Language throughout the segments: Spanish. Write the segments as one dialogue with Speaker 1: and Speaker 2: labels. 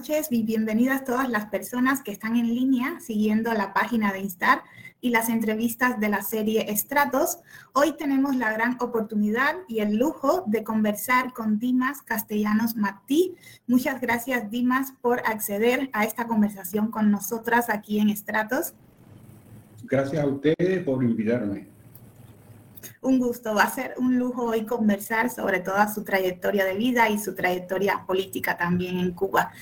Speaker 1: noches y bienvenidas todas las personas que están en línea siguiendo la página de Instar y las entrevistas de la serie Estratos. Hoy tenemos la gran oportunidad y el lujo de conversar con Dimas Castellanos Martí. Muchas gracias, Dimas, por acceder a esta conversación con nosotras aquí en Estratos.
Speaker 2: Gracias a ustedes por invitarme.
Speaker 1: Un gusto, va a ser un lujo hoy conversar sobre toda su trayectoria de vida y su trayectoria política también en Cuba.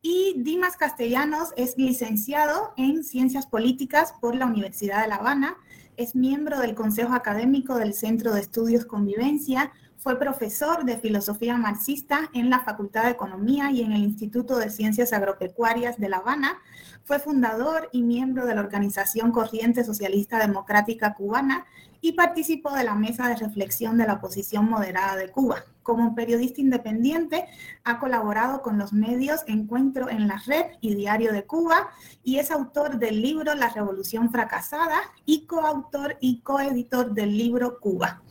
Speaker 1: Y Dimas Castellanos es licenciado en Ciencias Políticas por la Universidad de La Habana, es miembro del Consejo Académico del Centro de Estudios Convivencia, fue profesor de filosofía marxista en la Facultad de Economía y en el Instituto de Ciencias Agropecuarias de La Habana. Fue fundador y miembro de la organización Corriente Socialista Democrática Cubana y participó de la mesa de reflexión de la oposición moderada de Cuba. Como periodista independiente, ha colaborado con los medios Encuentro en la Red y Diario de Cuba y es autor del libro La Revolución Fracasada y coautor y coeditor del libro Cuba.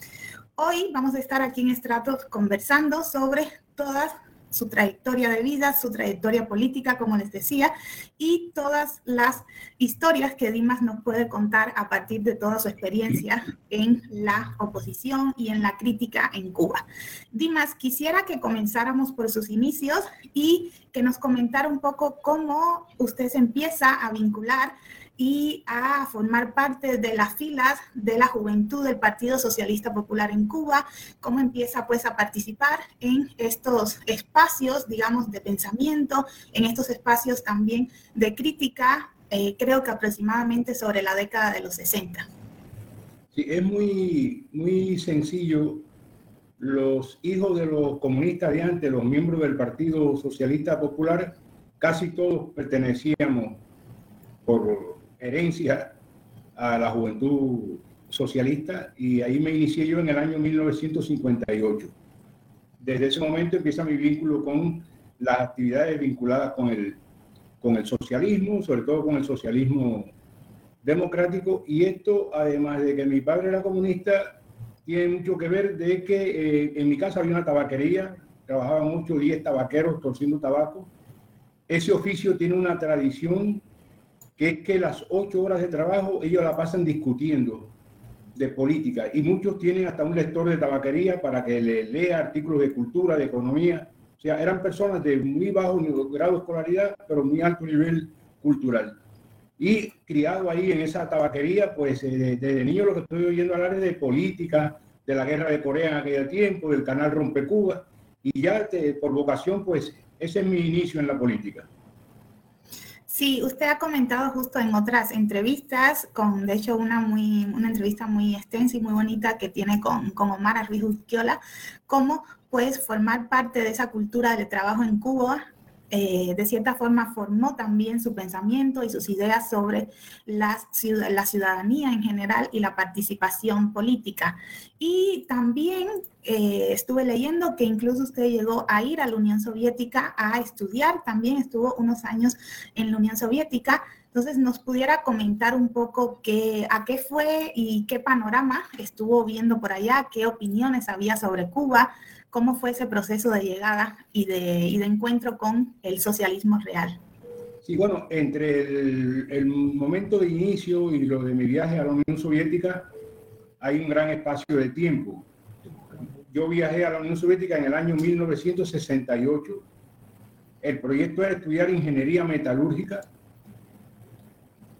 Speaker 1: Hoy vamos a estar aquí en Estratos conversando sobre todas su trayectoria de vida, su trayectoria política, como les decía, y todas las historias que Dimas nos puede contar a partir de toda su experiencia en la oposición y en la crítica en Cuba. Dimas, quisiera que comenzáramos por sus inicios y que nos comentara un poco cómo usted se empieza a vincular y a formar parte de las filas de la juventud del Partido Socialista Popular en Cuba, cómo empieza pues a participar en estos espacios, digamos, de pensamiento, en estos espacios también de crítica, eh, creo que aproximadamente sobre la década de los 60.
Speaker 2: Sí, es muy, muy sencillo. Los hijos de los comunistas de antes, los miembros del Partido Socialista Popular, casi todos pertenecíamos por herencia a la juventud socialista y ahí me inicié yo en el año 1958. Desde ese momento empieza mi vínculo con las actividades vinculadas con el, con el socialismo, sobre todo con el socialismo democrático, y esto, además de que mi padre era comunista, tiene mucho que ver de que eh, en mi casa había una tabaquería, trabajaban mucho 10 tabaqueros torciendo tabaco. Ese oficio tiene una tradición que es que las ocho horas de trabajo ellos la pasan discutiendo de política y muchos tienen hasta un lector de tabaquería para que le lea artículos de cultura, de economía. O sea, eran personas de muy bajo grado de escolaridad, pero muy alto nivel cultural. Y criado ahí en esa tabaquería, pues eh, desde niño lo que estoy oyendo hablar es de política, de la guerra de Corea en aquel tiempo, del canal Rompe Cuba, y ya por vocación, pues ese es mi inicio en la política.
Speaker 1: Sí, usted ha comentado justo en otras entrevistas, con de hecho una, muy, una entrevista muy extensa y muy bonita que tiene con, con Omar Ruiz Urquiola, cómo pues formar parte de esa cultura de trabajo en Cuba eh, de cierta forma formó también su pensamiento y sus ideas sobre la ciudadanía en general y la participación política. Y también eh, estuve leyendo que incluso usted llegó a ir a la Unión Soviética a estudiar, también estuvo unos años en la Unión Soviética. Entonces, ¿nos pudiera comentar un poco qué, a qué fue y qué panorama estuvo viendo por allá, qué opiniones había sobre Cuba? ¿Cómo fue ese proceso de llegada y de, y de encuentro con el socialismo real?
Speaker 2: Sí, bueno, entre el, el, momento de inicio y lo de mi viaje a la Unión Soviética hay un gran espacio de tiempo. Yo viajé a la Unión Soviética en el año 1968. El proyecto era estudiar ingeniería metalúrgica.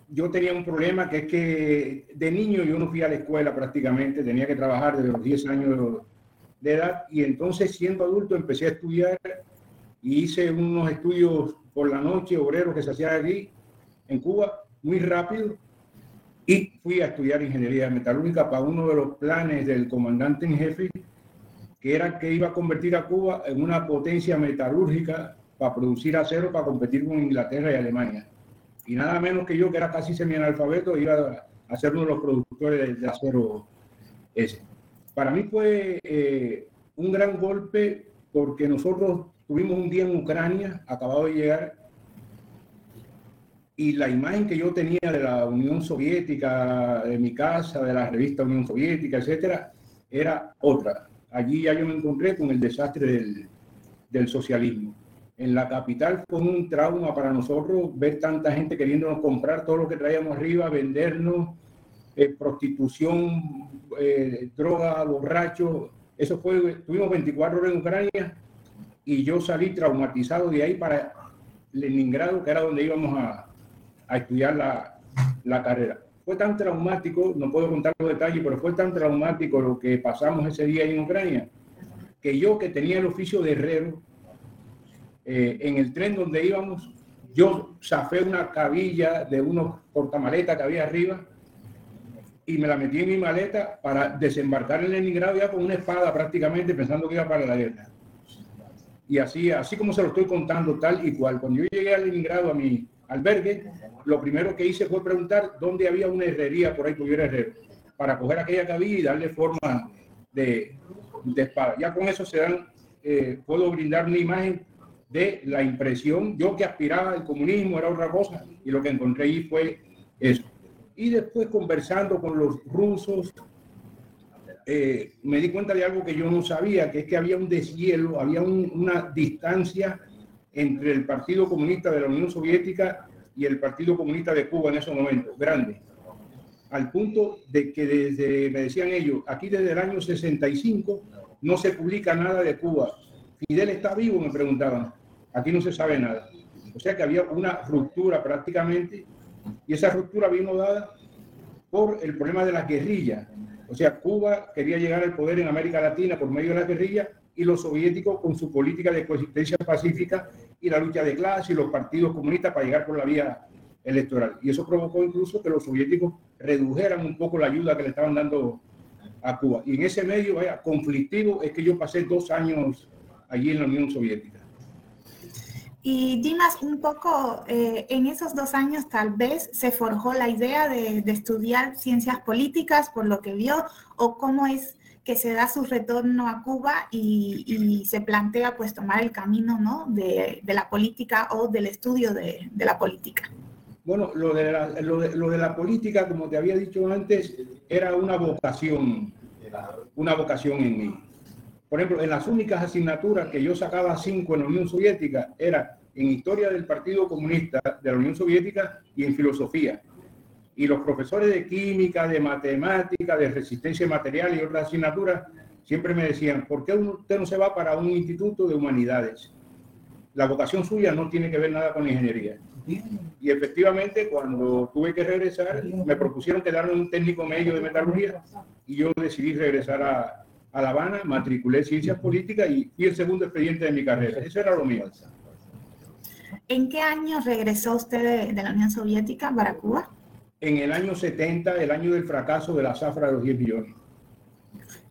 Speaker 2: Yo tenía un problema que es que de niño yo no fui a la escuela prácticamente, tenía que trabajar desde los 10 años de edad y entonces siendo adulto empecé a estudiar y hice unos estudios por la noche, obreros que se hacían aquí en Cuba, muy rápido, y fui a estudiar ingeniería metalúrgica para uno de los planes del comandante en jefe, que era que iba a convertir a Cuba en una potencia metalúrgica para producir acero para competir con Inglaterra y Alemania. Y nada menos que yo, que era casi semi-analfabeto, iba a ser uno de los productores de acero ese para mí fue eh, un gran golpe porque nosotros tuvimos un día en Ucrania, acabado de llegar, y la imagen que yo tenía de la Unión Soviética, de mi casa, de la revista Unión Soviética, etcétera, era otra. Allí ya yo me encontré con el desastre del, del socialismo. En la capital fue un trauma para nosotros ver tanta gente queriéndonos comprar todo lo que traíamos arriba, vendernos, eh, prostitución, eh, borrachos. Eso fue, tuvimos 24 horas en Ucrania y yo salí traumatizado de ahí para Leningrado, que era donde íbamos a, a estudiar la, la carrera. Fue tan traumático, no puedo contar los detalles, pero fue tan traumático lo que pasamos ese día en Ucrania, que yo que tenía el oficio de herrero, eh, en el tren donde íbamos, yo zafé una cabilla de unos portamaletas que había arriba y me la metí en mi maleta para desembarcar en Leningrado ya con una espada prácticamente pensando que iba para la guerra. Y así, así como se lo estoy contando tal y cual. Cuando yo llegué a Leningrado a mi albergue, lo primero que hice fue preguntar dónde había una herrería por ahí que hubiera herrero, para coger aquella cabilla y darle forma de, de espada. Ya con eso se dan, eh, puedo brindar una imagen de la impresión. Yo que aspiraba al comunismo era otra cosa y lo que encontré ahí fue eso. Y después conversando con los rusos, eh, me di cuenta de algo que yo no sabía, que es que había un deshielo, había una distancia entre el Partido Comunista de la Unión Soviética y el Partido Comunista de Cuba en esos momentos, grande. Al punto de que desde, me decían ellos, aquí desde el año 65 no se publica nada de Cuba. Fidel está vivo, me preguntaban. Aquí no se sabe nada. O sea que había una ruptura prácticamente y esa ruptura vino dada por el problema de las guerrillas. O sea, Cuba quería llegar al poder en América Latina por medio de las guerrillas y los soviéticos con su política de coexistencia pacífica y la lucha de clase y los partidos comunistas para llegar por la vía electoral. Y eso provocó incluso que los soviéticos redujeran un poco la ayuda que le estaban dando a Cuba. Y en ese medio, vaya, conflictivo, es que yo pasé dos años allí en la Unión Soviética.
Speaker 1: Y Dimas, un poco eh, en esos dos años tal vez se forjó la idea de, estudiar ciencias políticas por lo que vio o cómo es que se da su retorno a Cuba y, se plantea pues tomar el camino ¿no? de, la política o del estudio de, la política.
Speaker 2: Bueno, lo de, la, lo, lo de la política, como te había dicho antes, era una vocación, una vocación en mí por ejemplo, en las únicas asignaturas que yo sacaba cinco en la Unión Soviética era en historia del Partido Comunista de la Unión Soviética y en filosofía. Y los profesores de química, de matemática, de resistencia material y otras asignaturas siempre me decían, ¿por qué usted no se va para un instituto de humanidades? La vocación suya no tiene que ver nada con ingeniería. Y efectivamente, cuando tuve que regresar, me propusieron quedarme un técnico medio de metalurgia y yo decidí regresar a, a La Habana, matriculé Ciencias Políticas y fui el segundo expediente de mi carrera. Eso era lo mío.
Speaker 1: ¿En qué año regresó usted de, la Unión Soviética para Cuba?
Speaker 2: En el año 70, el año del fracaso de la zafra de los 10 millones.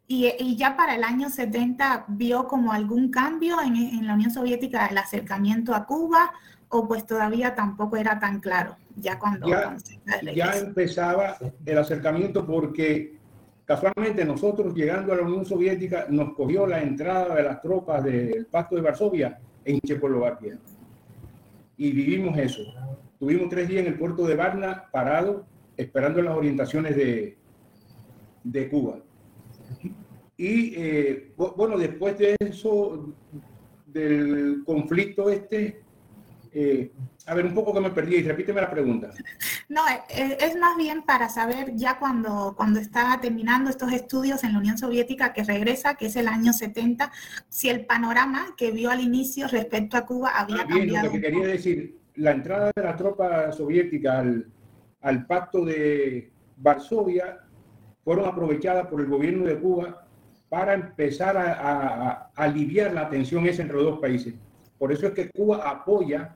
Speaker 1: Y, y, ya para el año 70 vio como algún cambio en, en, la Unión Soviética el acercamiento a Cuba o pues todavía tampoco era tan claro ya cuando
Speaker 2: ya, ya empezaba el acercamiento porque Casualmente nosotros llegando a la Unión Soviética nos cogió la entrada de las tropas del Pacto de Varsovia en Checoslovaquia. Y vivimos eso. Tuvimos tres días en el puerto de Varna parado esperando las orientaciones de, de Cuba. Y eh, bueno, después de eso, del conflicto este, eh, a ver, un poco que me perdí y repíteme la pregunta.
Speaker 1: No, eh, eh, es más bien para saber ya cuando, cuando está terminando estos estudios en la Unión Soviética que regresa, que es el año 70, si el panorama que vio al inicio respecto a Cuba había ah, cambiado.
Speaker 2: Lo que quería decir, la entrada de la tropa soviética al, al pacto de Varsovia fueron aprovechadas por el gobierno de Cuba para empezar a, a aliviar la tensión esa entre los dos países. Por eso es que Cuba apoya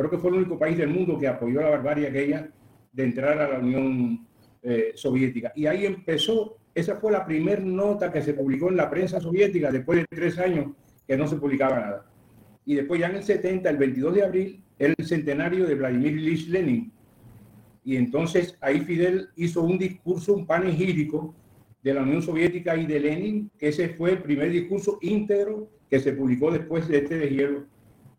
Speaker 2: Creo que fue el único país del mundo que apoyó la barbarie aquella de entrar a la Unión eh, Soviética. Y ahí empezó, esa fue la primera nota que se publicó en la prensa soviética después de tres años que no se publicaba nada. Y después ya en el 70, el 22 de abril, el centenario de Vladimir Ilyich Lenin. Y entonces ahí Fidel hizo un discurso, un panegírico de la Unión Soviética y de Lenin, que ese fue el primer discurso íntegro que se publicó después de este deshielo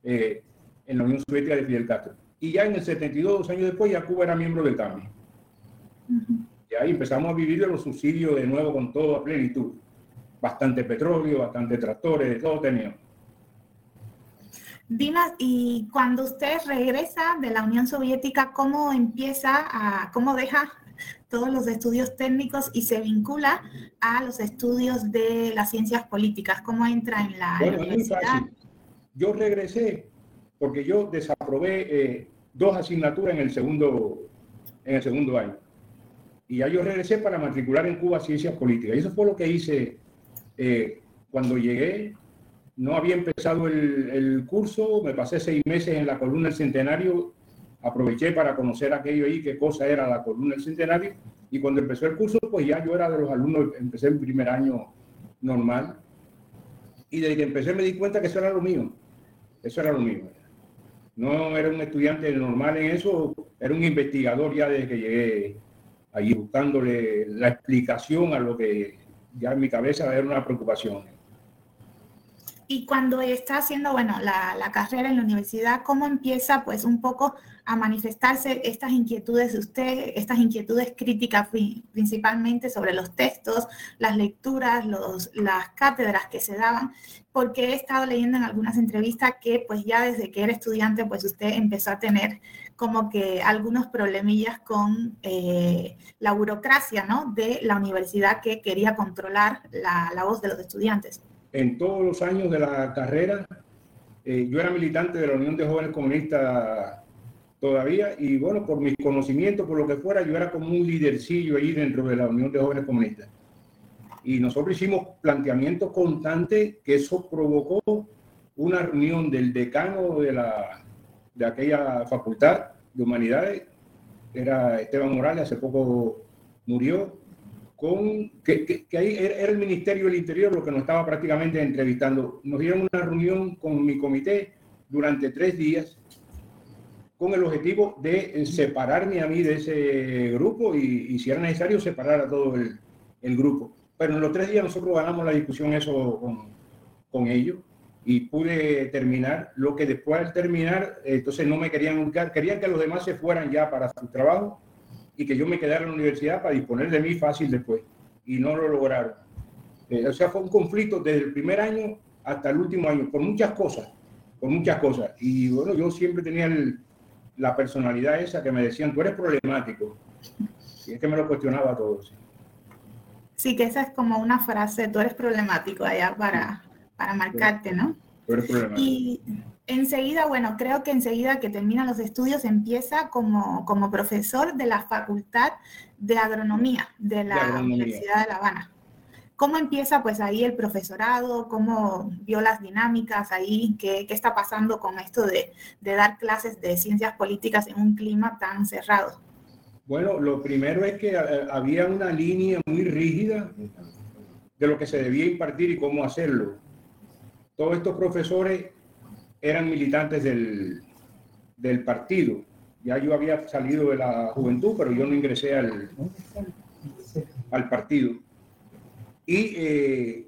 Speaker 2: eh, en la Unión Soviética de Fidel Castro. Y ya en el 72, dos años después, ya Cuba era miembro del cambio. Y ahí empezamos a vivir de los subsidios de nuevo con todo a plenitud. Bastante petróleo, bastante tractores, de todo teníamos.
Speaker 1: Dimas, y cuando usted regresa de la Unión Soviética, ¿cómo empieza a, cómo deja todos los estudios técnicos y se vincula a los estudios de las ciencias políticas? ¿Cómo entra en la universidad?
Speaker 2: Yo regresé porque yo desaprobé eh, dos asignaturas en el segundo en el segundo año. Y ya yo regresé para matricular en Cuba Ciencias Políticas. Y eso fue lo que hice eh, cuando llegué. No había empezado el, el, curso, me pasé seis meses en la columna del Centenario, aproveché para conocer aquello ahí, qué cosa era la columna del Centenario. Y cuando empezó el curso, pues ya yo era de los alumnos, empecé en primer año normal. Y desde que empecé me di cuenta que eso era lo mío. Eso era lo mío. No era un estudiante normal en eso, era un investigador ya desde que llegué allí buscándole la explicación a lo que ya en mi cabeza era una preocupación.
Speaker 1: Y cuando está haciendo, bueno, la, la, carrera en la universidad, ¿cómo empieza pues un poco a manifestarse estas inquietudes de usted, estas inquietudes críticas principalmente sobre los textos, las lecturas, los, las cátedras que se daban? Porque he estado leyendo en algunas entrevistas que pues ya desde que era estudiante pues usted empezó a tener como que algunos problemillas con eh, la burocracia, ¿no? De la universidad que quería controlar la, la voz de los estudiantes
Speaker 2: en todos los años de la carrera. Eh, yo era militante de la Unión de Jóvenes Comunistas todavía y bueno, por mis conocimientos, por lo que fuera, yo era como un lidercillo ahí dentro de la Unión de Jóvenes Comunistas. Y nosotros hicimos planteamientos constantes que eso provocó una reunión del decano de, la, de aquella facultad de humanidades, era Esteban Morales, hace poco murió, con que, que, ahí era el Ministerio del Interior lo que nos estaba prácticamente entrevistando. Nos dieron una reunión con mi comité durante tres días con el objetivo de separarme a mí de ese grupo y, y si era necesario separar a todo el, el, grupo. Pero en los tres días nosotros ganamos la discusión eso con, con ellos y pude terminar. Lo que después al terminar, entonces no me querían querían que los demás se fueran ya para su trabajo y que yo me quedara en la universidad para disponer de mí fácil después. Y no lo lograron. Eh, o sea, fue un conflicto desde el primer año hasta el último año, por muchas cosas, por muchas cosas. Y bueno, yo siempre tenía la personalidad esa que me decían, tú eres problemático. Y es que me lo cuestionaba todo.
Speaker 1: Sí. sí, que esa es como una frase, tú eres problemático allá para, para marcarte, ¿no? Y enseguida, bueno, creo que enseguida que termina los estudios empieza como, como profesor de la Facultad de Agronomía de la Universidad de La Habana. ¿Cómo empieza pues ahí el profesorado? ¿Cómo vio las dinámicas ahí? ¿Qué, qué está pasando con esto de, de, dar clases de ciencias políticas en un clima tan cerrado?
Speaker 2: Bueno, lo primero es que eh, había una línea muy rígida de lo que se debía impartir y cómo hacerlo. Todos estos profesores eran militantes del, del partido. Ya yo había salido de la juventud, pero yo no ingresé al, al partido. Y eh,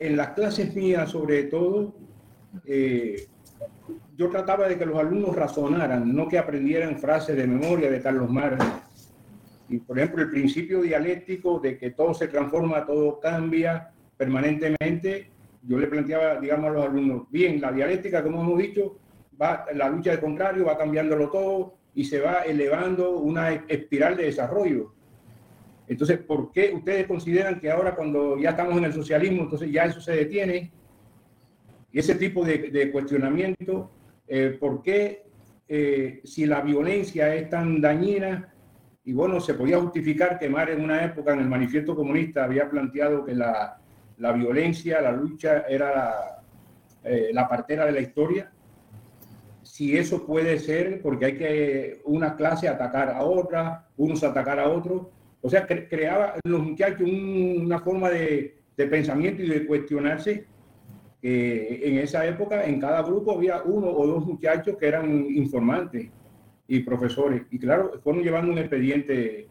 Speaker 2: en las clases mías, sobre todo, eh, yo trataba de que los alumnos razonaran, no que aprendieran frases de memoria de Carlos Marx. Y, por ejemplo, el principio dialéctico de que todo se transforma, todo cambia permanentemente, yo le planteaba, digamos, a los alumnos, bien, la dialéctica, como hemos dicho, va, la lucha de contrario va cambiándolo todo y se va elevando una espiral de desarrollo. Entonces, ¿por qué ustedes consideran que ahora cuando ya estamos en el socialismo, entonces ya eso se detiene? Y ese tipo de, cuestionamiento, eh, ¿por qué eh, si la violencia es tan dañina? Y bueno, se podía justificar que Mar en una época en el manifiesto comunista había planteado que la, la violencia, la lucha era la, eh, la partera de la historia. Si eso puede ser, porque hay que una clase atacar a otra, unos atacar a otros. O sea, creaba en los muchachos una forma de, de, pensamiento y de cuestionarse. en esa época, en cada grupo había uno o dos muchachos que eran informantes y profesores. Y claro, fueron llevando un expediente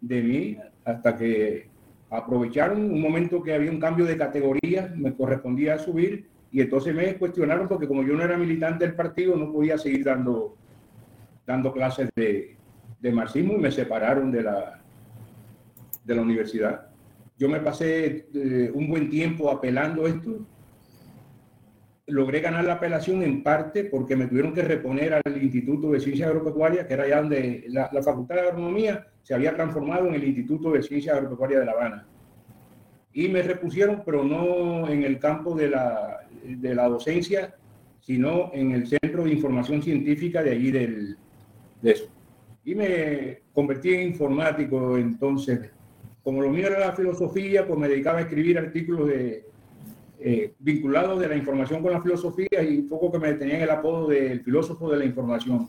Speaker 2: de mí hasta que aprovecharon un momento que había un cambio de categoría, me correspondía subir y entonces me cuestionaron porque como yo no era militante del partido no podía seguir dando, dando clases de, de marxismo y me separaron de la, de la universidad. Yo me pasé eh, un buen tiempo apelando esto. logré ganar la apelación en parte porque me tuvieron que reponer al Instituto de Ciencias Agropecuarias, que era allá donde la, Facultad de Agronomía se había transformado en el Instituto de Ciencias Agropecuarias de La Habana. Y me repusieron, pero no en el campo de la, de la docencia, sino en el Centro de Información Científica de allí del, de eso. Y me convertí en informático entonces. Como lo mío era la filosofía, pues me dedicaba a escribir artículos de, eh, vinculados de la información con la filosofía y un poco que me tenían el apodo del filósofo de la información.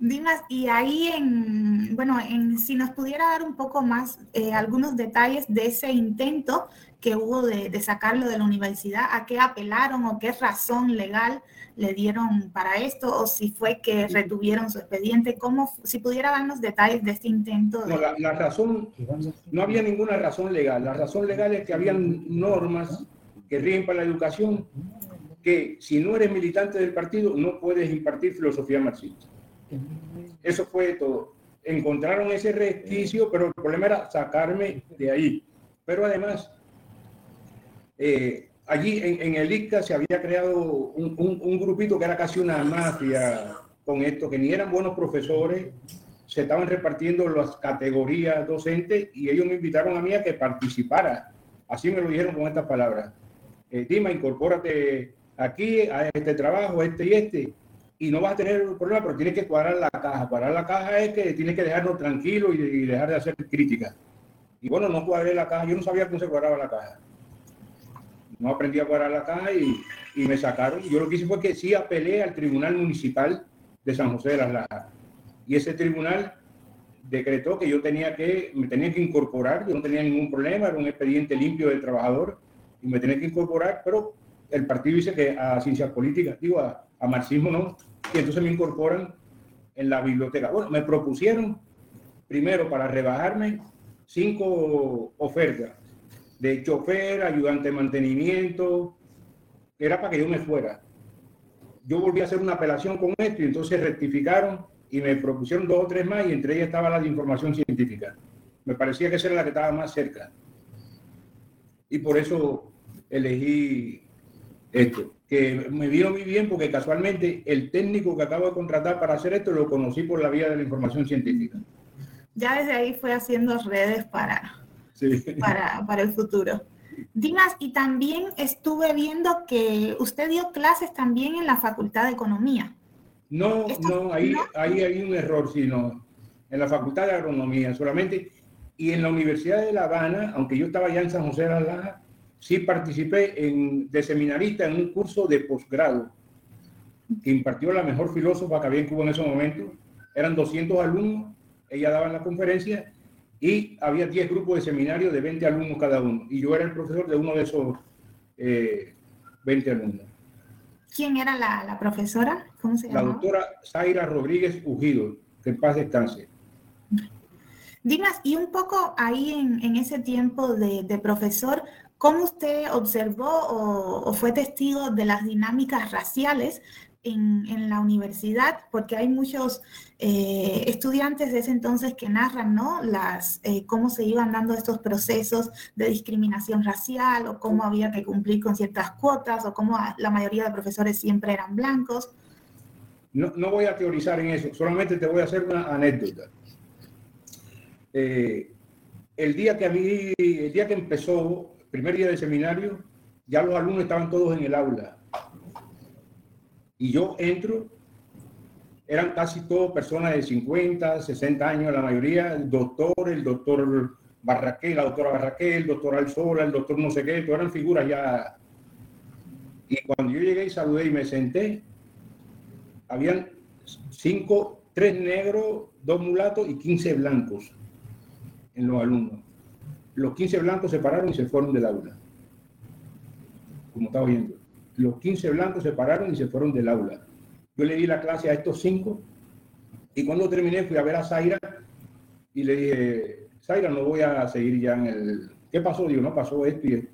Speaker 1: Dimas, y ahí en, bueno, en, si nos pudiera dar un poco más eh, algunos detalles de ese intento que hubo de, de, sacarlo de la universidad, a qué apelaron o qué razón legal le dieron para esto, o si fue que retuvieron su expediente, cómo, si pudiera darnos detalles de este intento.
Speaker 2: No, la, la, razón, no había ninguna razón legal, la razón legal es que habían normas que rigen para la educación, que si no eres militante del partido no puedes impartir filosofía marxista. Eso fue todo. Encontraron ese resquicio, pero el problema era sacarme de ahí. Pero además, eh, allí en, el ICA se había creado un, grupito que era casi una mafia con esto, que ni eran buenos profesores, se estaban repartiendo las categorías docentes y ellos me invitaron a mí a que participara. Así me lo dijeron con estas palabras. Eh, Dima, incorpórate aquí a este trabajo, este y este y no vas a tener problema, pero tienes que cuadrar la caja. Cuadrar la caja es que tienes que dejarnos tranquilo y, dejar de hacer críticas. Y bueno, no cuadré la caja, yo no sabía cómo se cuadraba la caja. No aprendí a cuadrar la caja y, y me sacaron. Yo lo que hice fue que sí apelé al Tribunal Municipal de San José de las Lajas. Y ese tribunal decretó que yo tenía que, me tenía que incorporar, yo no tenía ningún problema, era un expediente limpio del trabajador y me tenía que incorporar, pero el partido dice que a ciencias políticas, digo, a, a marxismo no, y entonces me incorporan en la biblioteca. Bueno, me propusieron primero para rebajarme cinco ofertas de chofer, ayudante de mantenimiento, era para que yo me fuera. Yo volví a hacer una apelación con esto y entonces rectificaron y me propusieron dos o tres más y entre ellas estaba la de información científica. Me parecía que esa era la que estaba más cerca. Y por eso elegí esto que me vino muy bien porque casualmente el técnico que acabo de contratar para hacer esto lo conocí por la vía de la información científica.
Speaker 1: Ya desde ahí fue haciendo redes para, para, para el futuro. Dimas, y también estuve viendo que usted dio clases también en la Facultad de Economía.
Speaker 2: No, no, ahí, ahí hay un error, sino en la Facultad de Agronomía solamente. Y en la Universidad de La Habana, aunque yo estaba ya en San José de la Laja, sí participé en, de seminarista en un curso de posgrado que impartió la mejor filósofa que había en Cuba en ese momento. Eran 200 alumnos, ella daba la conferencia y había 10 grupos de seminario de 20 alumnos cada uno. Y yo era el profesor de uno de esos 20 eh, alumnos.
Speaker 1: ¿Quién era la, profesora?
Speaker 2: ¿Cómo se llama? La doctora Zaira Rodríguez Ujido, que en paz descanse.
Speaker 1: Dimas, y un poco ahí en, ese tiempo de, de, profesor, ¿Cómo usted observó o, fue testigo de las dinámicas raciales en, la universidad? Porque hay muchos eh, estudiantes de ese entonces que narran, ¿no? Las, eh, cómo se iban dando estos procesos de discriminación racial o cómo había que cumplir con ciertas cuotas o cómo la mayoría de profesores siempre eran blancos.
Speaker 2: No, no voy a teorizar en eso, solamente te voy a hacer una anécdota. Eh, el día que a mí, el día que empezó primer día de seminario, ya los alumnos estaban todos en el aula. Y yo entro, eran casi todos personas de 50, 60 años, la mayoría, el doctor, el doctor Barraquel, la doctora Barraquel, el doctor Alzola, el doctor no sé qué, todas eran figuras ya. Y cuando yo llegué y saludé y me senté, habían cinco, tres negros, dos mulatos y 15 blancos en los alumnos los 15 blancos se pararon y se fueron del aula. Como estaba viendo. Los 15 blancos se pararon y se fueron del aula. Yo le di la clase a estos cinco y cuando terminé fui a ver a Zaira y le dije, Zaira, no voy a seguir ya en el... ¿Qué pasó? Digo, no pasó esto y esto.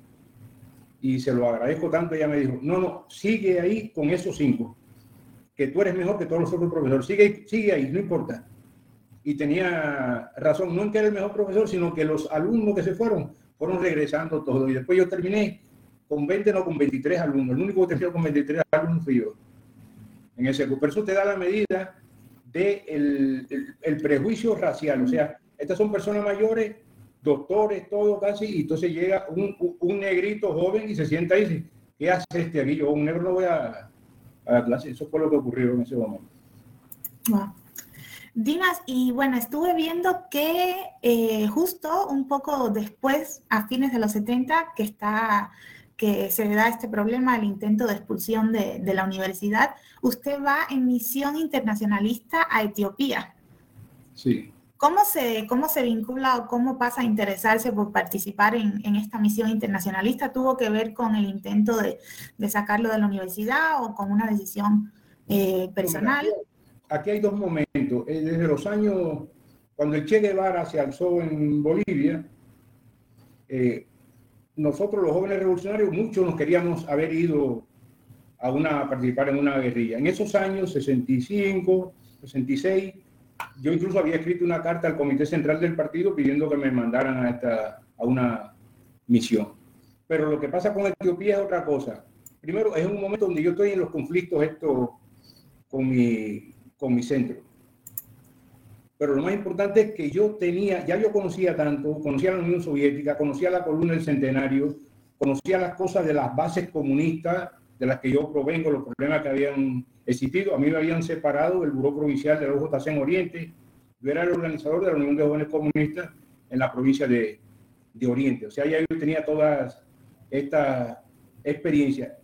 Speaker 2: Y se lo agradezco tanto. Ella me dijo, no, no, sigue ahí con esos cinco, que tú eres mejor que todos los otros profesores. Sigue, sigue ahí, no importa y tenía razón, no en que era el mejor profesor, sino que los alumnos que se fueron fueron regresando todos. Y después yo terminé con 20, no con 23 alumnos. El único que te con 23 alumnos fui yo. En ese Por eso te da la medida del de el, prejuicio racial. O sea, estas son personas mayores, doctores, todo casi, y entonces llega un, un negrito joven y se sienta ahí y dice, ¿qué hace este aquí? Yo, un negro no voy a, a la clase. Eso fue lo que ocurrió en ese momento.
Speaker 1: Dimas, y bueno, estuve viendo que eh, justo un poco después, a fines de los 70, que está que se da este problema, el intento de expulsión de, de la universidad, usted va en misión internacionalista a Etiopía.
Speaker 2: Sí.
Speaker 1: ¿Cómo se, ¿Cómo se vincula o cómo pasa a interesarse por participar en, en esta misión internacionalista? ¿Tuvo que ver con el intento de, de sacarlo de la universidad o con una decisión eh, personal?
Speaker 2: Aquí hay dos momentos. Eh, desde los años, cuando el Che Guevara se alzó en Bolivia, eh, nosotros los jóvenes revolucionarios, muchos nos queríamos haber ido a, una, participar en una guerrilla. En esos años, 65, 66, yo incluso había escrito una carta al Comité Central del Partido pidiendo que me mandaran a, esta, a una misión. Pero lo que pasa con Etiopía es otra cosa. Primero, es un momento donde yo estoy en los conflictos estos con mi, con mi centro. Pero lo más importante es que yo tenía, ya yo conocía tanto, conocía la Unión Soviética, conocía la columna del centenario, conocía las cosas de las bases comunistas de las que yo provengo, los problemas que habían existido. A mí me habían separado del Buró Provincial de la OJC en Oriente. Yo era el organizador de la Unión de Jóvenes Comunistas en la provincia de, de Oriente. O sea, ya yo tenía todas esta experiencia.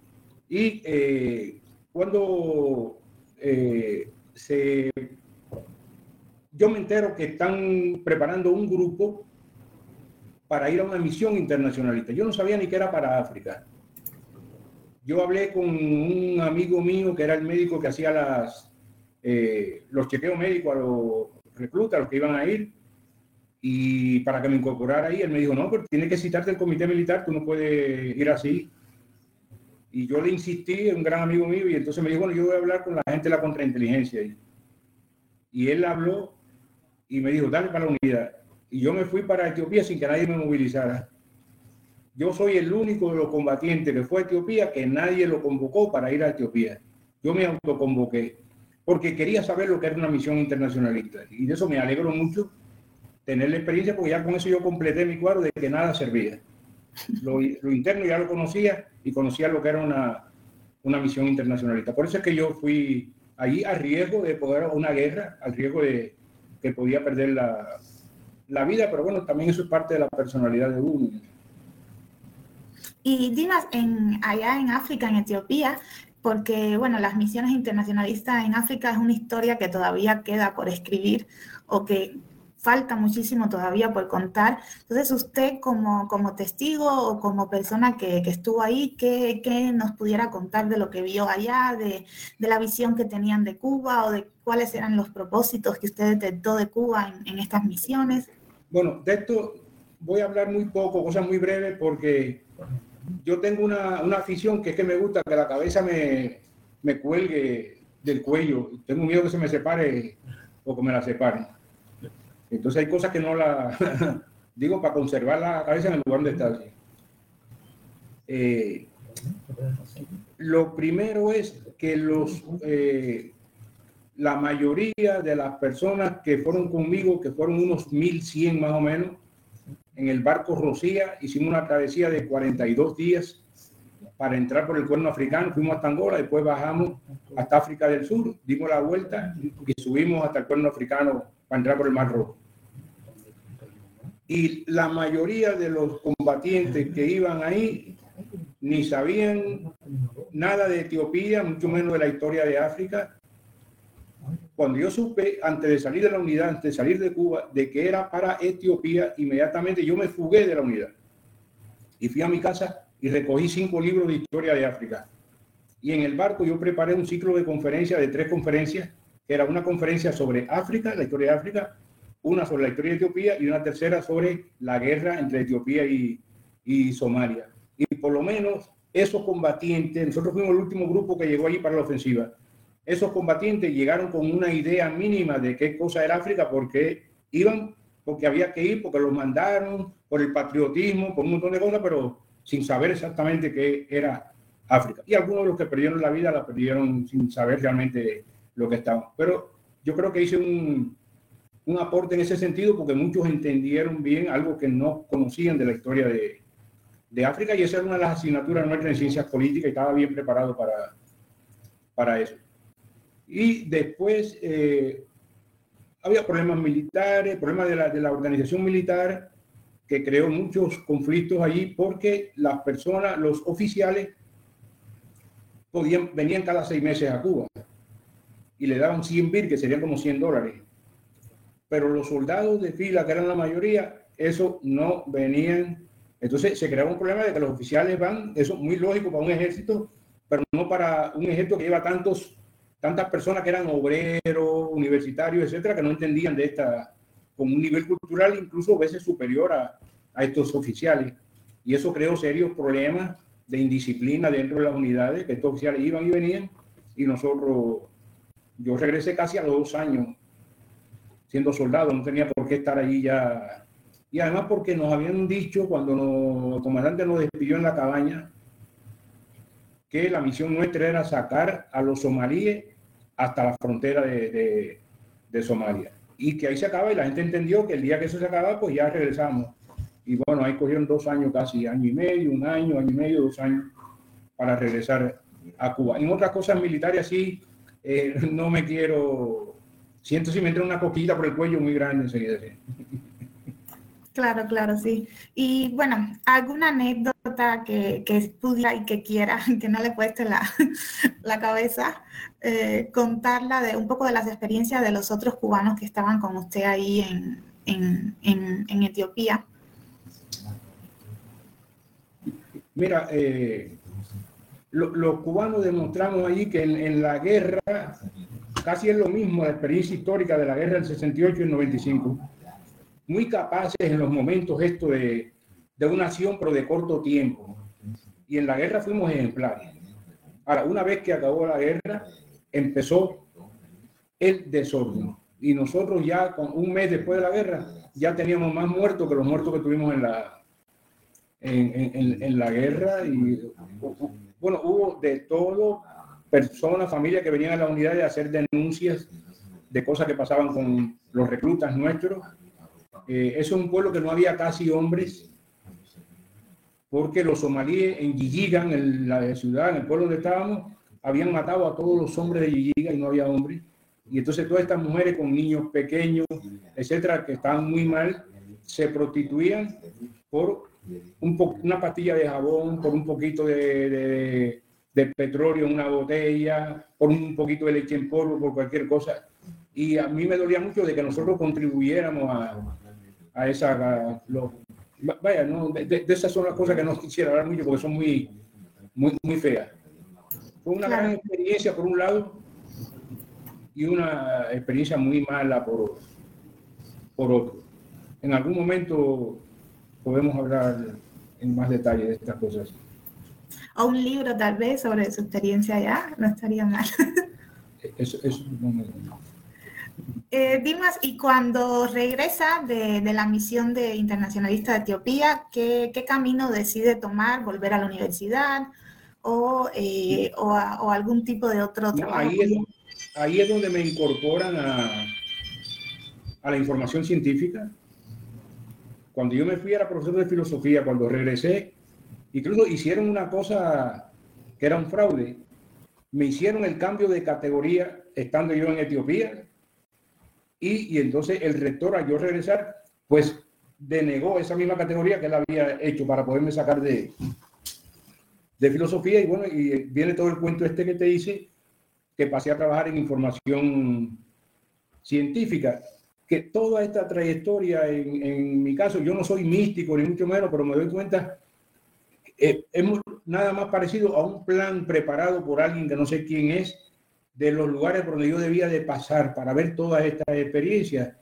Speaker 2: Y eh, cuando eh, yo me entero que están preparando un grupo para ir a una misión internacionalista. Yo no sabía ni que era para África. Yo hablé con un amigo mío que era el médico que hacía las, eh, los chequeos médicos a los reclutas, a los que iban a ir, y para que me incorporara ahí, él me dijo, no, pero tiene que citarte el comité militar, tú no puedes ir así. Y yo le insistí, un gran amigo mío, y entonces me dijo, bueno, yo voy a hablar con la gente de la contrainteligencia. Y él habló y me dijo, dale para la unidad. Y yo me fui para Etiopía sin que nadie me movilizara. Yo soy el único de los combatientes que fue a Etiopía que nadie lo convocó para ir a Etiopía. Yo me autoconvoqué porque quería saber lo que era una misión internacionalista. Y de eso me alegro mucho tener la experiencia porque ya con eso yo completé mi cuadro de que nada servía. Lo, interno ya lo conocía y conocía lo que era una, una misión internacionalista. Por eso es que yo fui allí a riesgo de poder una guerra, al riesgo de que podía perder la, la vida, pero bueno, también eso es parte de la personalidad de uno.
Speaker 1: Y Dimas, en, allá en África, en Etiopía, porque bueno, las misiones internacionalistas en África es una historia que todavía queda por escribir o que falta muchísimo todavía por contar. Entonces, usted como, como testigo o como persona que, que estuvo ahí, ¿qué, ¿qué, nos pudiera contar de lo que vio allá, de, de, la visión que tenían de Cuba o de cuáles eran los propósitos que usted detectó de Cuba en, estas misiones?
Speaker 2: Bueno, de esto voy a hablar muy poco, cosas muy breves, porque yo tengo una, una afición que es que me gusta que la cabeza me, me cuelgue del cuello. Tengo miedo que se me separe o que me la separen. Entonces hay cosas que no la digo para conservar la cabeza en el lugar donde está. Eh, lo primero es que los eh, la mayoría de las personas que fueron conmigo, que fueron unos 1100 más o menos, en el barco Rocía, hicimos una travesía de 42 días para entrar por el cuerno africano, fuimos hasta Angola, después bajamos hasta África del Sur, dimos la vuelta y subimos hasta el cuerno africano para entrar por el Mar Rojo y la mayoría de los combatientes que iban ahí ni sabían nada de Etiopía, mucho menos de la historia de África. Cuando yo supe, antes de salir de la unidad, antes de salir de Cuba, de que era para Etiopía, inmediatamente yo me fugué de la unidad y fui a mi casa y recogí cinco libros de historia de África. Y en el barco yo preparé un ciclo de conferencias, de tres conferencias, que era una conferencia sobre África, la historia de África, una sobre la historia de Etiopía y una tercera sobre la guerra entre Etiopía y, y Somalia. Y por lo menos esos combatientes, nosotros fuimos el último grupo que llegó allí para la ofensiva, esos combatientes llegaron con una idea mínima de qué cosa era África, porque iban, porque había que ir, porque los mandaron, por el patriotismo, por un montón de cosas, pero sin saber exactamente qué era África. Y algunos de los que perdieron la vida la perdieron sin saber realmente lo que estaban. Pero yo creo que hice un, un aporte en ese sentido porque muchos entendieron bien algo que no conocían de la historia de, de África y esa era una de las asignaturas nuestras en ciencias políticas y estaba bien preparado para, para eso. Y después eh, había problemas militares, problemas de la, de la organización militar que creó muchos conflictos allí porque las personas, los oficiales, podían, venían cada seis meses a Cuba y le daban 100 bir, que serían como 100 dólares. Pero los soldados de fila, que eran la mayoría, eso no venían entonces se creaba un problema de que los oficiales van, eso es muy lógico para un ejército, pero no para un ejército que lleva tantos, tantas personas que eran obreros, universitarios, etcétera, que no entendían de esta, con un nivel cultural incluso a veces superior a, a estos oficiales. Y eso creó serios problemas de indisciplina dentro de las unidades, que estos oficiales iban y venían, y nosotros, yo regresé casi a los dos años siendo soldado, no tenía por qué estar allí ya y además porque nos habían dicho cuando el comandante nos despidió en la cabaña que la misión nuestra era sacar a los somalíes hasta la frontera de, de, Somalia. Y que ahí se acaba y la gente entendió que el día que eso se acaba, pues ya regresamos. Y bueno, ahí cogieron dos años casi, año y medio, un año, año y medio, dos años para regresar a Cuba. En otras cosas militares sí, eh, no me quiero, siento si me entra una coquita por el cuello muy grande enseguida.
Speaker 1: Claro, claro, sí. Y bueno, alguna anécdota que, que estudia y que quiera, que no le cueste la, la cabeza, eh, contarla de un poco de las experiencias de los otros cubanos que estaban con usted ahí en, en, en, Etiopía.
Speaker 2: Mira, eh, los cubanos demostramos ahí que en, en, la guerra casi es lo mismo la experiencia histórica de la guerra del 68 y el 95 muy capaces en los momentos esto de, de una acción, pero de corto tiempo. Y en la guerra fuimos ejemplares. Ahora, una vez que acabó la guerra, empezó el desorden. Y nosotros ya, con un mes después de la guerra, ya teníamos más muertos que los muertos que tuvimos en la, en, en, en la guerra. Y bueno, hubo de todo, personas, familias que venían a la unidad a hacer denuncias de cosas que pasaban con los reclutas nuestros eh, es un pueblo que no había casi hombres, porque los somalíes en Yiyigan, en la ciudad, en el pueblo donde estábamos, habían matado a todos los hombres de Yiyiga y no había hombres. Y entonces todas estas mujeres con niños pequeños, etcétera, que estaban muy mal, se prostituían por un una pastilla de jabón, por un poquito de, de, de, petróleo en una botella, por un poquito de leche en polvo, por cualquier cosa. Y a mí me dolía mucho de que nosotros contribuyéramos a, a esa... vaya, no, de, esas son las cosas que no quisiera hablar mucho porque son muy, muy, muy feas. Fue una gran experiencia por un lado y una experiencia muy mala por, por otro. En algún momento podemos hablar en más detalle de estas cosas.
Speaker 1: O un libro tal vez sobre su experiencia allá, no estaría mal.
Speaker 2: Eso, eso no me...
Speaker 1: Eh, Dimas, y cuando regresa de, la misión de internacionalista de Etiopía, ¿qué, camino decide tomar? ¿Volver a la universidad o, eh, algún tipo de otro trabajo?
Speaker 2: ahí, es, donde me incorporan a, a la información científica. Cuando yo me fui a profesor de filosofía, cuando regresé, incluso hicieron una cosa que era un fraude. Me hicieron el cambio de categoría estando yo en Etiopía y, entonces el rector, al yo regresar, pues denegó esa misma categoría que él había hecho para poderme sacar de, de filosofía. Y bueno, y viene todo el cuento este que te dice que pasé a trabajar en información científica. Que toda esta trayectoria, en, en mi caso, yo no soy místico ni mucho menos, pero me doy cuenta, eh, es nada más parecido a un plan preparado por alguien que no sé quién es, de los lugares por donde yo debía de pasar para ver todas estas experiencias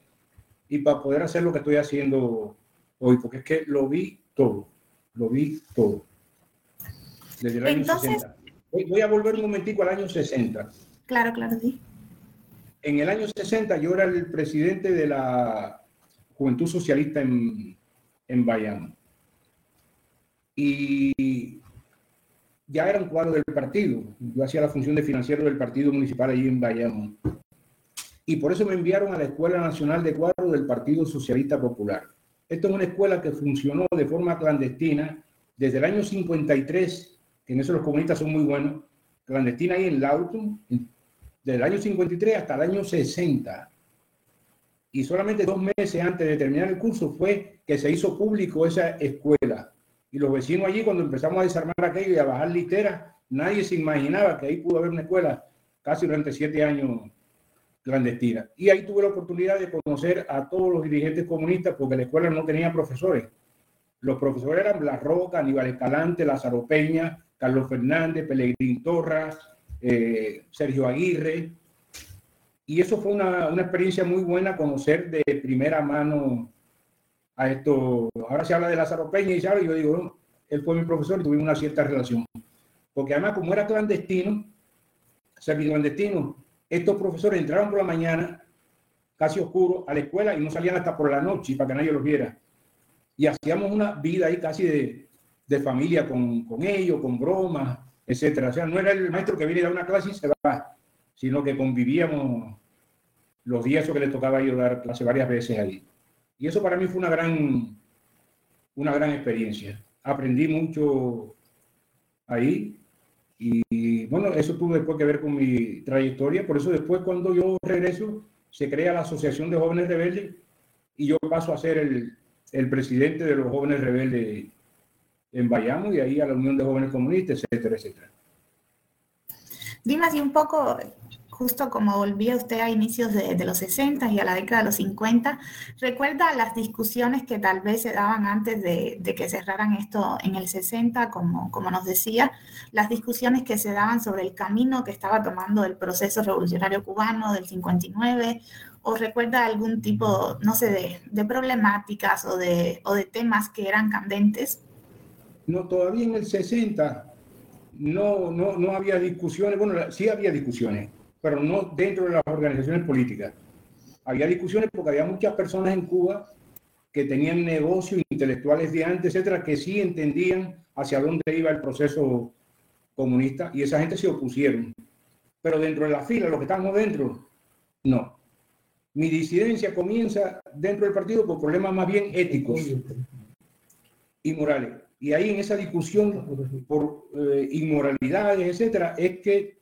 Speaker 2: y para poder hacer lo que estoy haciendo hoy, porque es que lo vi todo, lo vi todo. Desde el año 60. Voy, a volver un momentico al año 60.
Speaker 1: Claro, claro, sí.
Speaker 2: En el año 60 yo era el presidente de la Juventud Socialista en, en Bayamo. Y ya era un cuadro del partido. Yo hacía la función de financiero del partido municipal allí en Bayamón. Y por eso me enviaron a la Escuela Nacional de Cuadros del Partido Socialista Popular. Esto es una escuela que funcionó de forma clandestina desde el año 53, que en eso los comunistas son muy buenos, clandestina ahí en Lawton, desde el año 53 hasta el año 60. Y solamente dos meses antes de terminar el curso fue que se hizo público esa escuela. Y los vecinos allí, cuando empezamos a desarmar aquello y a bajar literas, nadie se imaginaba que ahí pudo haber una escuela casi durante siete años clandestina. Y ahí tuve la oportunidad de conocer a todos los dirigentes comunistas porque la escuela no tenía profesores. Los profesores eran Blas Roca, Aníbal Escalante, Lázaro Peña, Carlos Fernández, Pelegrín Torras, eh, Sergio Aguirre. Y eso fue una, una, experiencia muy buena conocer de primera mano a esto. Ahora se habla de Lázaro Peña y sabe, yo digo, él fue mi profesor y tuvimos una cierta relación. Porque además, como era clandestino, clandestino, estos profesores entraban por la mañana, casi oscuro, a la escuela y no salían hasta por la noche para que nadie los viera. Y hacíamos una vida ahí casi de, de familia con, con ellos, con bromas, etcétera. O sea, no era el maestro que viene a una clase y se va, sino que convivíamos los días que les tocaba a dar clase varias veces ahí. Y eso para mí fue una gran, una gran experiencia. Aprendí mucho ahí y bueno, eso tuvo después que ver con mi trayectoria. Por eso después cuando yo regreso, se crea la Asociación de Jóvenes Rebeldes y yo paso a ser el, el presidente de los jóvenes rebeldes en Bayamo y ahí a la Unión de Jóvenes Comunistas, etcétera, etcétera.
Speaker 1: Dimas, y un poco, justo como volvía usted a inicios de, de, los 60 y a la década de los 50, ¿recuerda las discusiones que tal vez se daban antes de, que cerraran esto en el 60, como, como nos decía, las discusiones que se daban sobre el camino que estaba tomando el proceso revolucionario cubano del 59? ¿O recuerda algún tipo, no sé, de, de problemáticas o de, o de temas que eran candentes?
Speaker 2: No, todavía en el 60 no, no, no había discusiones, bueno, sí había discusiones, pero no dentro de las organizaciones políticas. Había discusiones porque había muchas personas en Cuba que tenían negocios intelectuales de antes, etcétera, que sí entendían hacia dónde iba el proceso comunista y esa gente se opusieron. Pero dentro de la fila, los que estamos dentro, no. Mi disidencia comienza dentro del partido por problemas más bien éticos y morales. Y ahí en esa discusión por eh, inmoralidades, etcétera, es que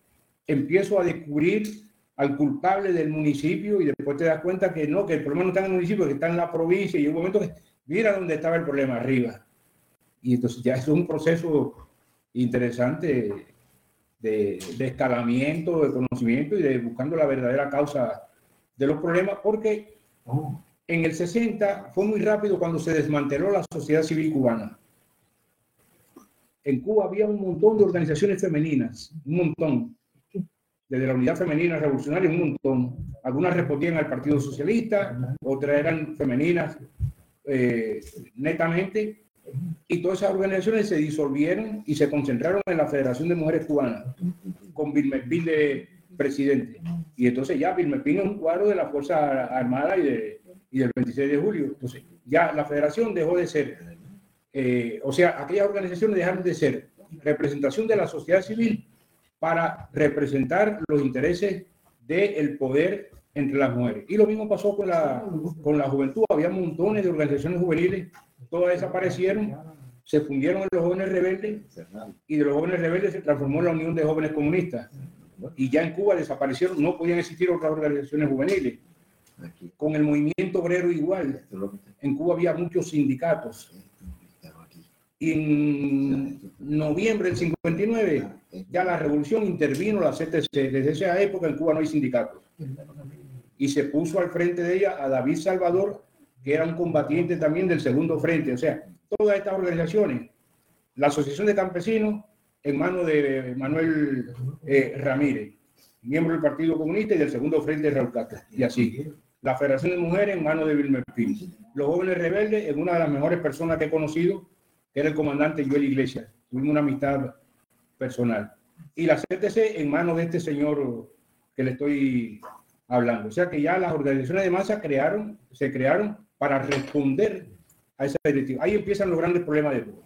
Speaker 2: empiezo a descubrir al culpable del municipio y después te das cuenta que no, que el problema no está en el municipio, que está en la provincia. Y un momento que mira dónde estaba el problema, arriba. Y entonces ya es un proceso interesante de, de escalamiento, de conocimiento y de buscando la verdadera causa de los problemas, porque en el 60 fue muy rápido cuando se desmanteló la sociedad civil cubana en Cuba había un montón de organizaciones femeninas, un montón, desde la Unidad Femenina Revolucionaria, un montón. Algunas respondían al Partido Socialista, otras eran femeninas eh, netamente, y todas esas organizaciones se disolvieron y se concentraron en la Federación de Mujeres Cubanas, con Vilmepín de presidente. Y entonces ya Vilmepín es un cuadro de la Fuerza Armada y, de, y del 26 de julio. Entonces ya la federación dejó de ser eh, o sea, aquellas organizaciones dejaron de ser representación de la sociedad civil para representar los intereses del poder entre las mujeres. Y lo mismo pasó con la, con la juventud. Había montones de organizaciones juveniles, todas desaparecieron, se fundieron en los jóvenes rebeldes y de los jóvenes rebeldes se transformó en la Unión de Jóvenes Comunistas. Y ya en Cuba desaparecieron, no podían existir otras organizaciones juveniles. Con el movimiento obrero igual. En Cuba había muchos sindicatos y en noviembre del 59 ya la revolución intervino la CTC. Desde esa época en Cuba no hay sindicatos. Y se puso al frente de ella a David Salvador, que era un combatiente también del segundo frente. O sea, todas estas organizaciones, la Asociación de Campesinos en manos de Manuel eh, Ramírez, miembro del Partido Comunista y del segundo frente de Raúl Castro. Y así. La Federación de Mujeres en manos de Vilmer Pino. Los jóvenes rebeldes en una de las mejores personas que he conocido, era el comandante Joel Iglesias. Tuvimos una amistad personal. Y la CTC en manos de este señor que le estoy hablando. O sea que ya las organizaciones de masa crearon, se crearon para responder a esa directiva. Ahí empiezan los grandes problemas de todo.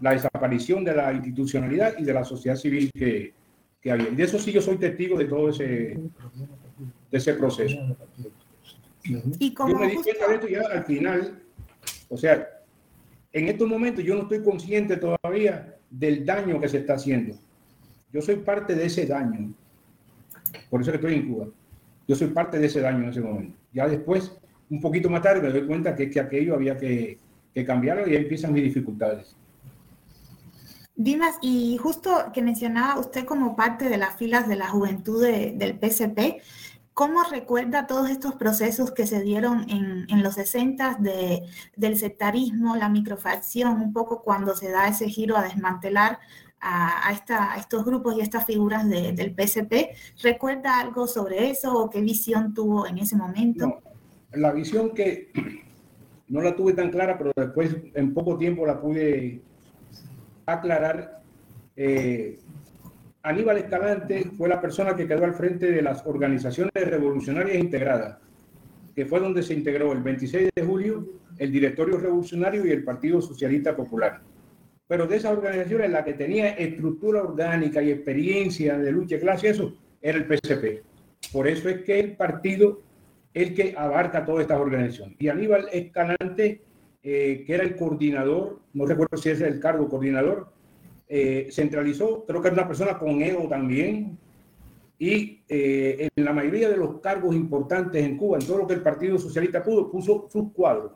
Speaker 2: la desaparición de la institucionalidad y de la sociedad civil que, que había. Y de eso sí yo soy testigo de todo ese, de ese proceso. Y como yo me di cuenta de esto ya al final, o sea, en estos momentos yo no estoy consciente todavía del daño que se está haciendo. Yo soy parte de ese daño. Por eso que estoy en Cuba. Yo soy parte de ese daño en ese momento. Ya después, un poquito más tarde, me doy cuenta que, que aquello había que, cambiarlo y ahí empiezan mis dificultades.
Speaker 1: Dimas, y justo que mencionaba usted como parte de las filas de la juventud del PSP, ¿cómo recuerda todos estos procesos que se dieron en, en los 60 de, del sectarismo, la microfacción, un poco cuando se da ese giro a desmantelar a, estos grupos y estas figuras del PSP? ¿Recuerda algo sobre eso o qué visión tuvo en ese momento?
Speaker 2: la visión que no la tuve tan clara, pero después en poco tiempo la pude aclarar, eh, Aníbal Escalante fue la persona que quedó al frente de las organizaciones revolucionarias integradas, que fue donde se integró el 26 de julio el Directorio Revolucionario y el Partido Socialista Popular. Pero de esas organizaciones, la que tenía estructura orgánica y experiencia de lucha de clase, eso era el PCP. Por eso es que el partido el que abarca todas estas organizaciones. Y Aníbal Escalante eh, que era el coordinador, no recuerdo si es el cargo coordinador, eh, centralizó, creo que era una persona con ego también, y eh, en la mayoría de los cargos importantes en Cuba, en todo lo que el Partido Socialista pudo, puso sus cuadros,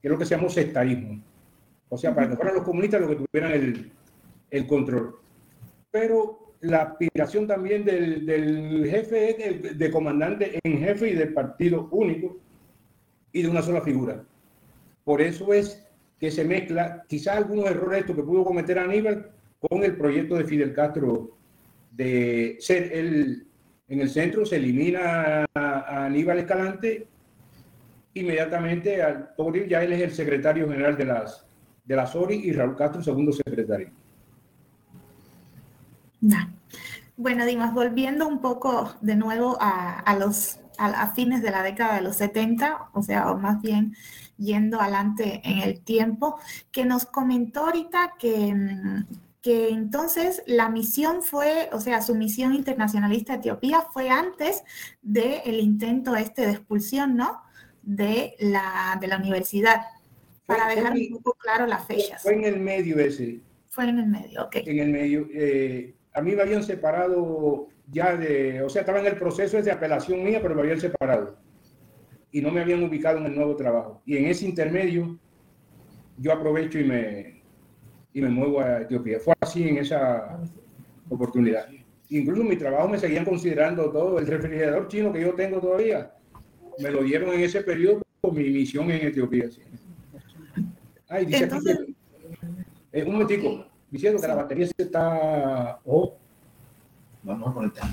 Speaker 2: que es lo que se llamó sectarismo. O sea, para que fueran los comunistas los que tuvieran el, el control. Pero la aspiración también del, del jefe de, de comandante en jefe y del partido único y de una sola figura. Por eso es que se mezcla quizás algunos errores que pudo cometer Aníbal con el proyecto de Fidel Castro de ser el, en el centro, se elimina a, Aníbal Escalante, inmediatamente al poder ya él es el secretario general de las, de las ORI y Raúl Castro segundo secretario.
Speaker 1: Bueno, Dimas, volviendo un poco de nuevo a los a, fines de la década de los 70, o sea, o más bien yendo adelante en el tiempo, que nos comentó ahorita que, mm, que entonces la misión fue, o sea, su misión internacionalista a Etiopía fue antes del intento este de expulsión, ¿no? De la, de la universidad, para dejar un poco claro las fechas.
Speaker 2: Fue en el medio ese.
Speaker 1: Fue en el medio, ok.
Speaker 2: En el medio. Eh, a mí me habían separado ya de, o sea, estaba en el proceso de apelación mía, pero me habían separado y no me habían ubicado en el nuevo trabajo. Y en ese intermedio yo aprovecho y me, y me muevo a Etiopía. Fue así en esa oportunidad. Incluso mi trabajo me seguían considerando todo. El refrigerador chino que yo tengo todavía, me lo dieron en ese periodo por mi misión en Etiopía. Ay, dice Entonces, eh, un momentico, diciendo que la batería se está... Oh.
Speaker 3: Vamos a conectar.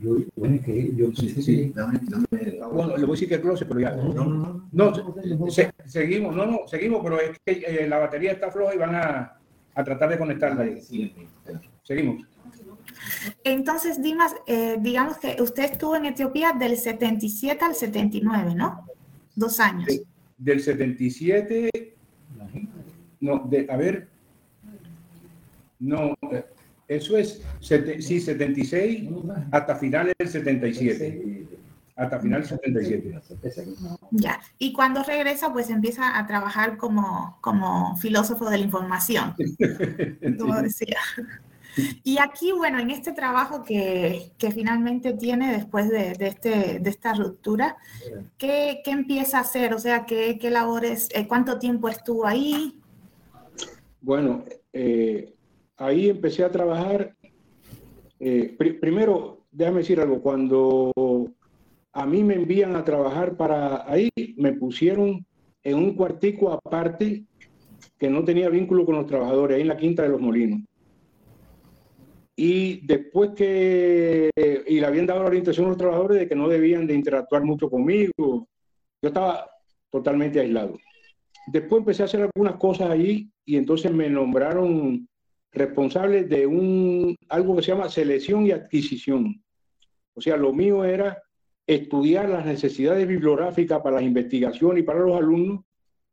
Speaker 2: Yo, bueno, que yo sí, sí, sí. Dame, dame, bueno, le voy a decir que close, pero ya. No, no, no. seguimos, no, no, seguimos, pero es que eh, la batería está floja y van a, a tratar de conectarla ahí. Seguimos.
Speaker 1: Entonces, Dimas, eh, digamos que usted estuvo en Etiopía del 77 al 79, ¿no? Dos años.
Speaker 2: De, del 77, no, de, a ver, no, eh, eso es, sí, 76 hasta finales del 77. Hasta finales del 77.
Speaker 1: Ya, y cuando regresa, pues empieza a trabajar como, como filósofo de la información, como decía. Y aquí, bueno, en este trabajo que, que finalmente tiene después de, de, este, de esta ruptura, ¿qué, ¿qué, empieza a hacer? O sea, ¿qué, qué labores, eh, cuánto tiempo estuvo ahí?
Speaker 2: Bueno, eh, ahí empecé a trabajar. Eh, primero, déjame decir algo, cuando a mí me envían a trabajar para ahí, me pusieron en un cuartico aparte que no tenía vínculo con los trabajadores, ahí en la Quinta de los Molinos. Y después que, y le habían dado la orientación a los trabajadores de que no debían de interactuar mucho conmigo, yo estaba totalmente aislado. Después empecé a hacer algunas cosas ahí y entonces me nombraron responsable de un, algo que se llama selección y adquisición. O sea, lo mío era estudiar las necesidades bibliográficas para la investigación y para los alumnos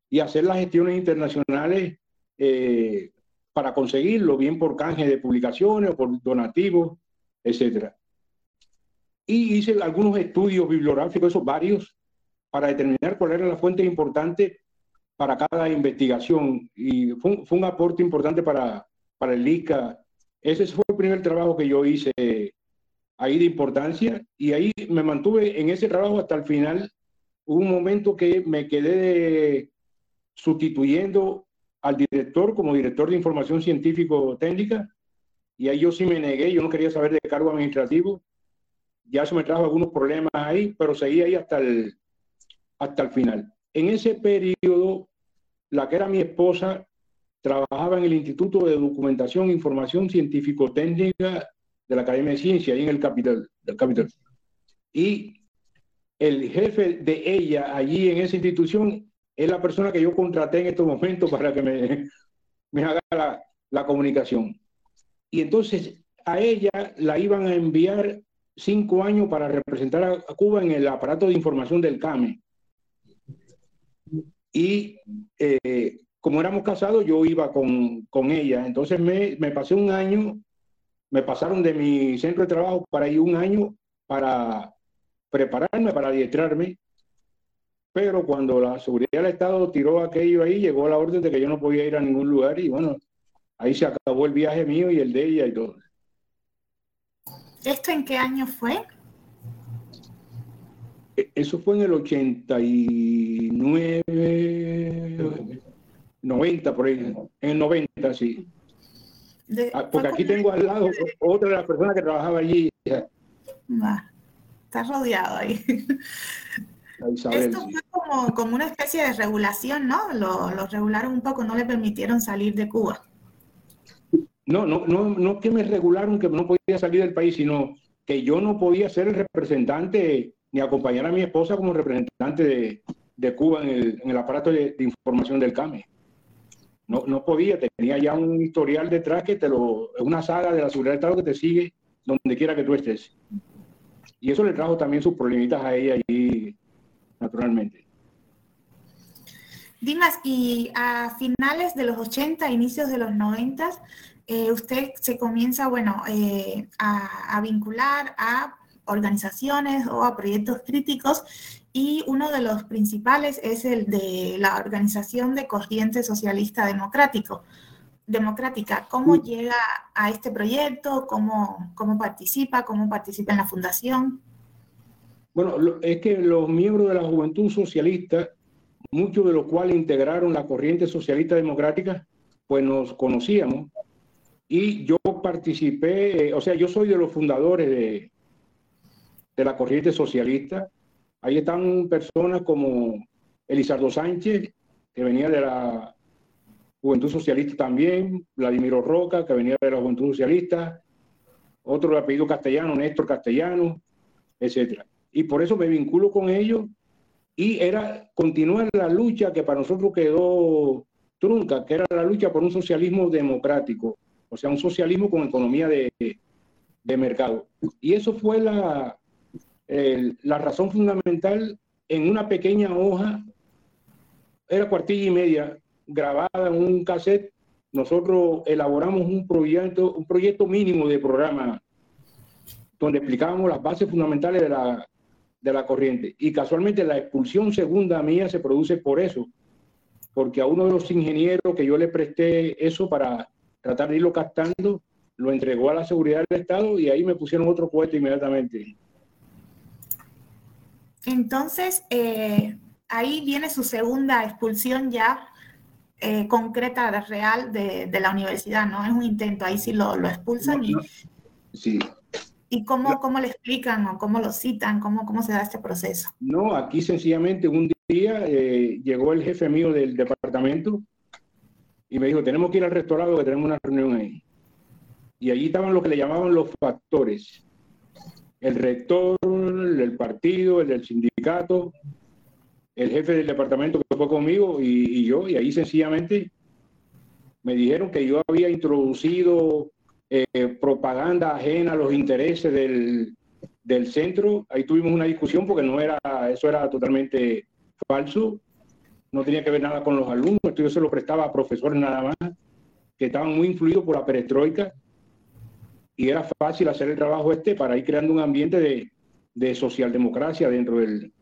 Speaker 2: y hacer las gestiones internacionales eh, para conseguirlo, bien por canje de publicaciones o por donativos, etcétera. Y hice algunos estudios bibliográficos, esos varios, para determinar cuál era la fuente importante para cada investigación. Y fue, fue un aporte importante para, para el ICA. Ese fue el primer trabajo que yo hice ahí de importancia y ahí me mantuve en ese trabajo hasta el final. Hubo un momento que me quedé sustituyendo al director como director de información científico-técnica y ahí yo sí me negué, yo no quería saber de cargo administrativo. Ya eso me trajo algunos problemas ahí, pero seguí ahí hasta el, hasta el final. En ese periodo, la que era mi esposa trabajaba en el Instituto de Documentación e Información Científico-Técnica de la Academia de Ciencia, ahí en el capital, del capital. Y el jefe de ella allí en esa institución es la persona que yo contraté en estos momentos para que me, haga la, la comunicación. Y entonces a ella la iban a enviar cinco años para representar a Cuba en el aparato de información del CAME. Y eh, como éramos casados, yo iba con, con ella. Entonces me, me, pasé un año me pasaron de mi centro de trabajo para ir un año para prepararme, para adiestrarme, pero cuando la seguridad del Estado tiró aquello ahí, llegó la orden de que yo no podía ir a ningún lugar y bueno, ahí se acabó el viaje mío y el de ella y todo.
Speaker 1: ¿Esto en qué año fue?
Speaker 2: E, eso fue en el 89, 90, por ahí, en el 90, sí. De, ah, porque aquí tengo al lado otra de las personas que trabajaba allí.
Speaker 1: Está rodeado ahí. Esto fue como, como, una especie de regulación, ¿no? Lo, lo, regularon un poco, no le permitieron salir de Cuba.
Speaker 2: No, no, no, no que me regularon que no podía salir del país, sino que yo no podía ser el representante ni acompañar a mi esposa como representante de, de Cuba en el, en el aparato de, de información del CAME no, no podía, tenía ya un historial detrás que te lo, una saga de la seguridad del Estado que te sigue donde quiera que tú estés. Y eso le trajo también sus problemitas a ella allí, naturalmente.
Speaker 1: Dimas, y a finales de los 80, inicios de los 90, eh, usted se comienza, bueno, eh, a vincular a organizaciones o a proyectos críticos y uno de los principales es el de la Organización de Corriente Socialista Democrático, Democrática. ¿Cómo llega a este proyecto? ¿Cómo, ¿Cómo participa? ¿Cómo participa en la fundación?
Speaker 2: Bueno, es que los miembros de la Juventud Socialista, muchos de los cuales integraron la Corriente Socialista Democrática, pues nos conocíamos y yo participé, eh, o sea, yo soy de los fundadores de, de la Corriente Socialista Ahí están personas como Elizardo Sánchez, que venía de la Juventud Socialista también, Vladimiro Roca, que venía de la Juventud Socialista, otro apellido castellano, Néstor Castellano, etc. Y por eso me vinculo con ellos y era continuar la lucha que para nosotros quedó trunca, que era la lucha por un socialismo democrático, o sea, un socialismo con economía de, de mercado. Y eso fue la, la razón fundamental en una pequeña hoja, era cuartilla y media, grabada en un cassette, nosotros elaboramos un proyecto, un proyecto mínimo de programa donde explicábamos las bases fundamentales de la, de la corriente. Y casualmente la expulsión segunda mía se produce por eso, porque a uno de los ingenieros que yo le presté eso para tratar de irlo captando, lo entregó a la seguridad del Estado y ahí me pusieron otro cohete inmediatamente.
Speaker 1: Entonces, eh, ahí viene su segunda expulsión ya eh, concreta, real de, de, la universidad, ¿no? Es un intento, ahí sí lo, lo expulsan y...
Speaker 2: Sí.
Speaker 1: ¿Y cómo, cómo le explican o cómo lo citan? ¿Cómo, ¿Cómo se da este proceso?
Speaker 2: No, aquí sencillamente un día eh, llegó el jefe mío del departamento y me dijo, tenemos que ir al restaurado que tenemos una reunión ahí. Y allí estaban lo que le llamaban los factores el rector, el partido, el del sindicato, el jefe del departamento que fue conmigo y, yo, y ahí sencillamente me dijeron que yo había introducido eh, propaganda ajena a los intereses del, del, centro. Ahí tuvimos una discusión porque no era, eso era totalmente falso. no tenía que ver nada con los alumnos, yo se lo prestaba a profesores nada más, que estaban muy influidos por la perestroika, y era fácil hacer el trabajo este para ir creando un ambiente de, de socialdemocracia dentro del,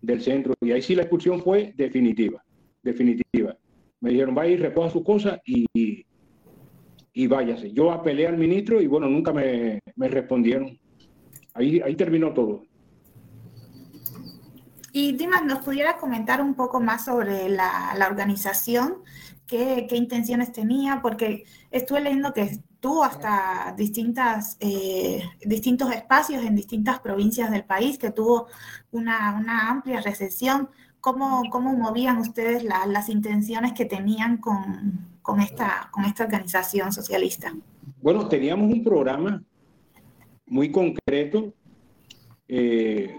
Speaker 2: del centro. Y ahí sí la expulsión fue definitiva, definitiva. Me dijeron, vaya y recoja sus cosas y, y váyase. Yo apelé al ministro y bueno, nunca me, me respondieron. Ahí, ahí terminó todo.
Speaker 1: Y Dimas, ¿nos pudiera comentar un poco más sobre la, la organización? ¿Qué, ¿Qué, intenciones tenía? Porque estuve leyendo que tuvo hasta distintas, eh, distintos espacios en distintas provincias del país, que tuvo una, una amplia recepción. ¿Cómo, cómo movían ustedes la, las intenciones que tenían con, con, esta, con esta organización socialista?
Speaker 2: Bueno, teníamos un programa muy concreto, eh,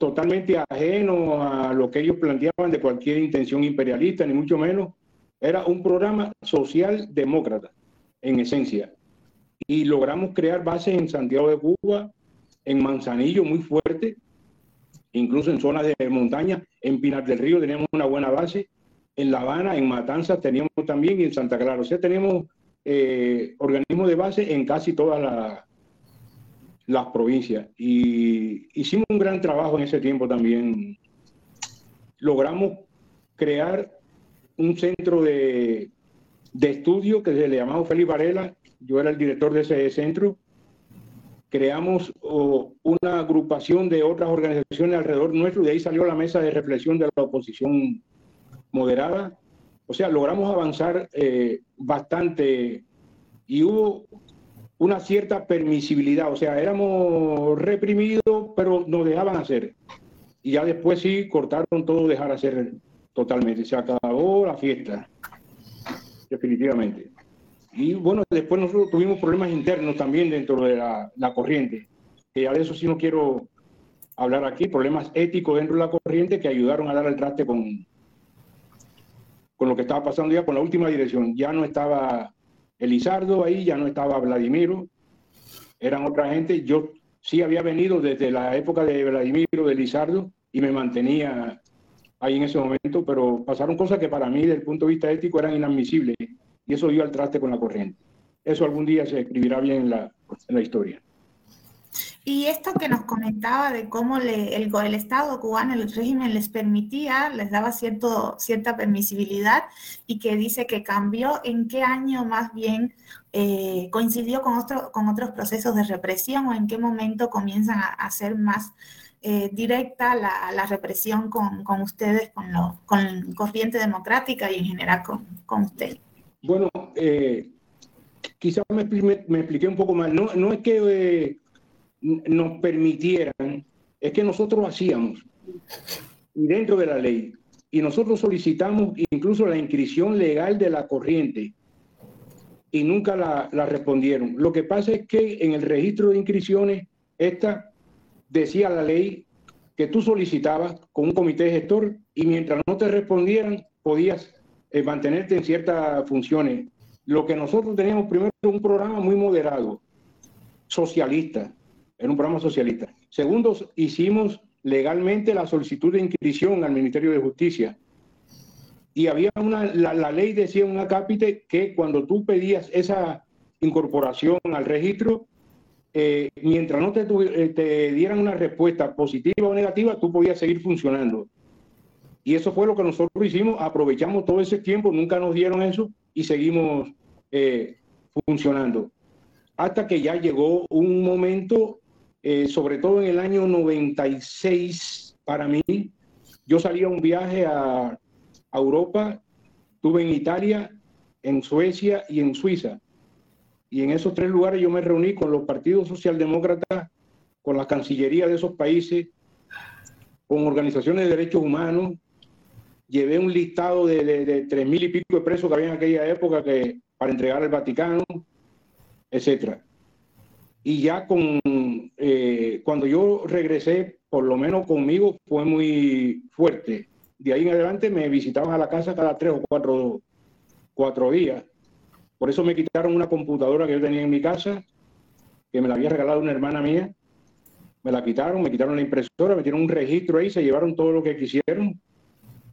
Speaker 2: totalmente ajeno a lo que ellos planteaban de cualquier intención imperialista, ni mucho menos. Era un programa social demócrata, en esencia. Y logramos crear bases en Santiago de Cuba, en Manzanillo, muy fuerte, incluso en zonas de montaña, en Pinar del Río teníamos una buena base, en La Habana, en Matanzas teníamos también y en Santa Clara. O sea, tenemos eh, organismos de base en casi todas la, las provincias. Y hicimos un gran trabajo en ese tiempo también. Logramos crear un centro de, de estudio que se le llamaba Félix Varela. Yo era el director de ese centro creamos una agrupación de otras organizaciones alrededor nuestro y de ahí salió la mesa de reflexión de la oposición moderada. O sea, logramos avanzar eh, bastante y hubo una cierta permisibilidad. O sea, éramos reprimidos, pero nos dejaban hacer. Y ya después sí cortaron todo, dejar hacer totalmente. Se acabó la fiesta, definitivamente. Y bueno, después nosotros tuvimos problemas internos también dentro de la, corriente, que ya de eso sí no quiero hablar aquí, problemas éticos dentro de la corriente que ayudaron a dar el traste con, con lo que estaba pasando ya con la última dirección. Ya no estaba Elizardo ahí, ya no estaba Vladimiro, eran otra gente. Yo sí había venido desde la época de Vladimiro, de Elizardo, y me mantenía ahí en ese momento, pero pasaron cosas que para mí, desde el punto de vista ético, eran inadmisibles y eso dio al traste con la corriente. Eso algún día se escribirá bien en la, en la historia.
Speaker 1: Y esto que nos comentaba de cómo el, Estado cubano, el régimen les permitía, les daba cierto, cierta permisibilidad y que dice que cambió, ¿en qué año más bien eh, coincidió con, otro, con otros procesos de represión o en qué momento comienzan a, ser más eh, directa la, represión con, con ustedes, con, lo, con corriente democrática y en general con, con ustedes?
Speaker 2: Bueno, eh, quizás me, me, me, expliqué un poco mal. No, no es que nos permitieran, es que nosotros hacíamos y dentro de la ley. Y nosotros solicitamos incluso la inscripción legal de la corriente y nunca la, respondieron. Lo que pasa es que en el registro de inscripciones, esta decía la ley que tú solicitabas con un comité gestor y mientras no te respondieran, podías eh, mantenerte en ciertas funciones. Lo que nosotros teníamos primero un programa muy moderado, socialista, era un programa socialista. Segundo, hicimos legalmente la solicitud de inscripción al Ministerio de Justicia. Y había una, la, la ley decía un acápite que cuando tú pedías esa incorporación al registro, eh, mientras no te, eh, te, dieran una respuesta positiva o negativa, tú podías seguir funcionando. Y eso fue lo que nosotros hicimos, aprovechamos todo ese tiempo, nunca nos dieron eso y seguimos eh, funcionando. Hasta que ya llegó un momento, eh, sobre todo en el año 96, para mí, yo salí a un viaje a, Europa, estuve en Italia, en Suecia y en Suiza. Y en esos tres lugares yo me reuní con los partidos socialdemócratas, con la cancillería de esos países, con organizaciones de derechos humanos, llevé un listado de, de, de tres mil y pico de presos que había en aquella época que, para entregar al Vaticano, etcétera. Y ya con, eh, cuando yo regresé, por lo menos conmigo, fue muy fuerte. De ahí en adelante me visitaban a la casa cada tres o cuatro, cuatro días. Por eso me quitaron una computadora que yo tenía en mi casa, que me la había regalado una hermana mía. Me la quitaron, me quitaron la impresora, me dieron un registro ahí, se llevaron todo lo que quisieron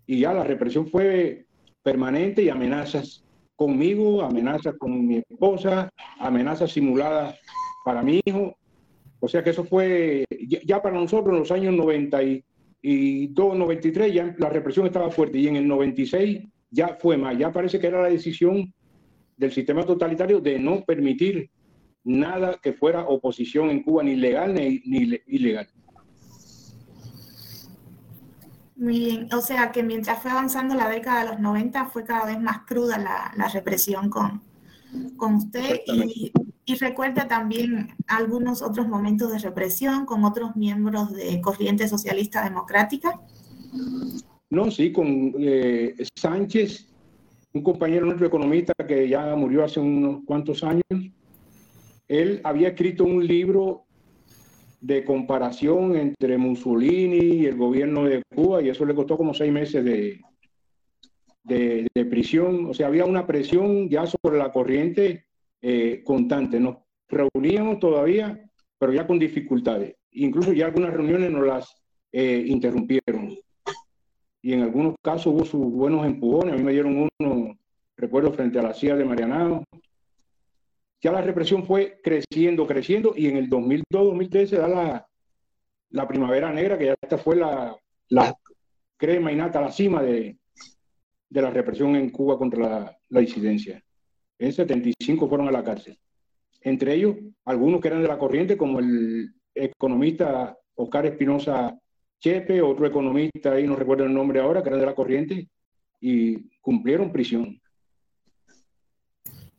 Speaker 2: y ya la represión fue permanente y amenazas conmigo, amenazas con mi esposa, amenazas simuladas para mi hijo. O sea que eso fue, ya, para nosotros en los años 92, 93, ya la represión estaba fuerte y en el 96 ya fue más, ya parece que era la decisión del sistema totalitario de no permitir nada que fuera oposición en Cuba, ni legal ni, ni ilegal.
Speaker 1: Muy bien, o sea que mientras fue avanzando la década de los 90 fue cada vez más cruda la, la represión con, con usted y, y, recuerda también algunos otros momentos de represión con otros miembros de Corriente Socialista Democrática.
Speaker 2: No, sí, con eh, Sánchez, un compañero nuestro economista que ya murió hace unos cuantos años. Él había escrito un libro de comparación entre Mussolini y el gobierno de Cuba y eso le costó como seis meses de, de, prisión. O sea, había una presión ya sobre la corriente eh, constante. Nos reuníamos todavía, pero ya con dificultades. Incluso ya algunas reuniones nos las eh, interrumpieron. Y en algunos casos hubo sus buenos empujones. A mí me dieron uno, recuerdo, frente a la CIA de Marianao, ya la represión fue creciendo, creciendo, y en el 2002-2013 da la, la, primavera negra, que ya esta fue la, la crema y nata, la cima de, de la represión en Cuba contra la, la, disidencia. En 75 fueron a la cárcel. Entre ellos, algunos que eran de la corriente, como el economista Oscar Espinosa Chepe, otro economista, ahí no recuerdo el nombre ahora, que era de la corriente, y cumplieron prisión.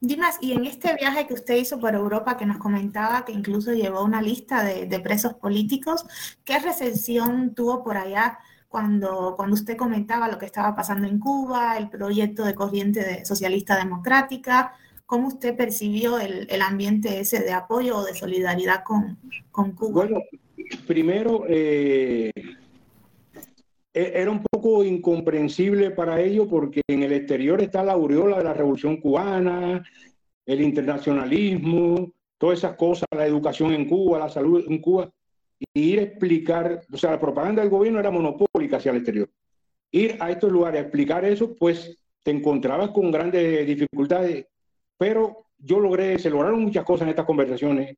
Speaker 1: Dimas, y en este viaje que usted hizo por Europa, que nos comentaba que incluso llevó una lista de, presos políticos, ¿qué recepción tuvo por allá cuando, cuando usted comentaba lo que estaba pasando en Cuba, el proyecto de corriente socialista democrática? ¿Cómo usted percibió el, ambiente ese de apoyo o de solidaridad con, con Cuba?
Speaker 2: Bueno, primero, eh, e, era un poco incomprensible para ellos porque en el exterior está la aureola de la revolución cubana, el internacionalismo, todas esas cosas, la educación en Cuba, la salud en Cuba, ir a explicar, o sea, la propaganda del gobierno era monopólica hacia el exterior. Ir a estos lugares a explicar eso, pues te encontrabas con grandes dificultades, pero yo logré, se lograron muchas cosas en estas conversaciones,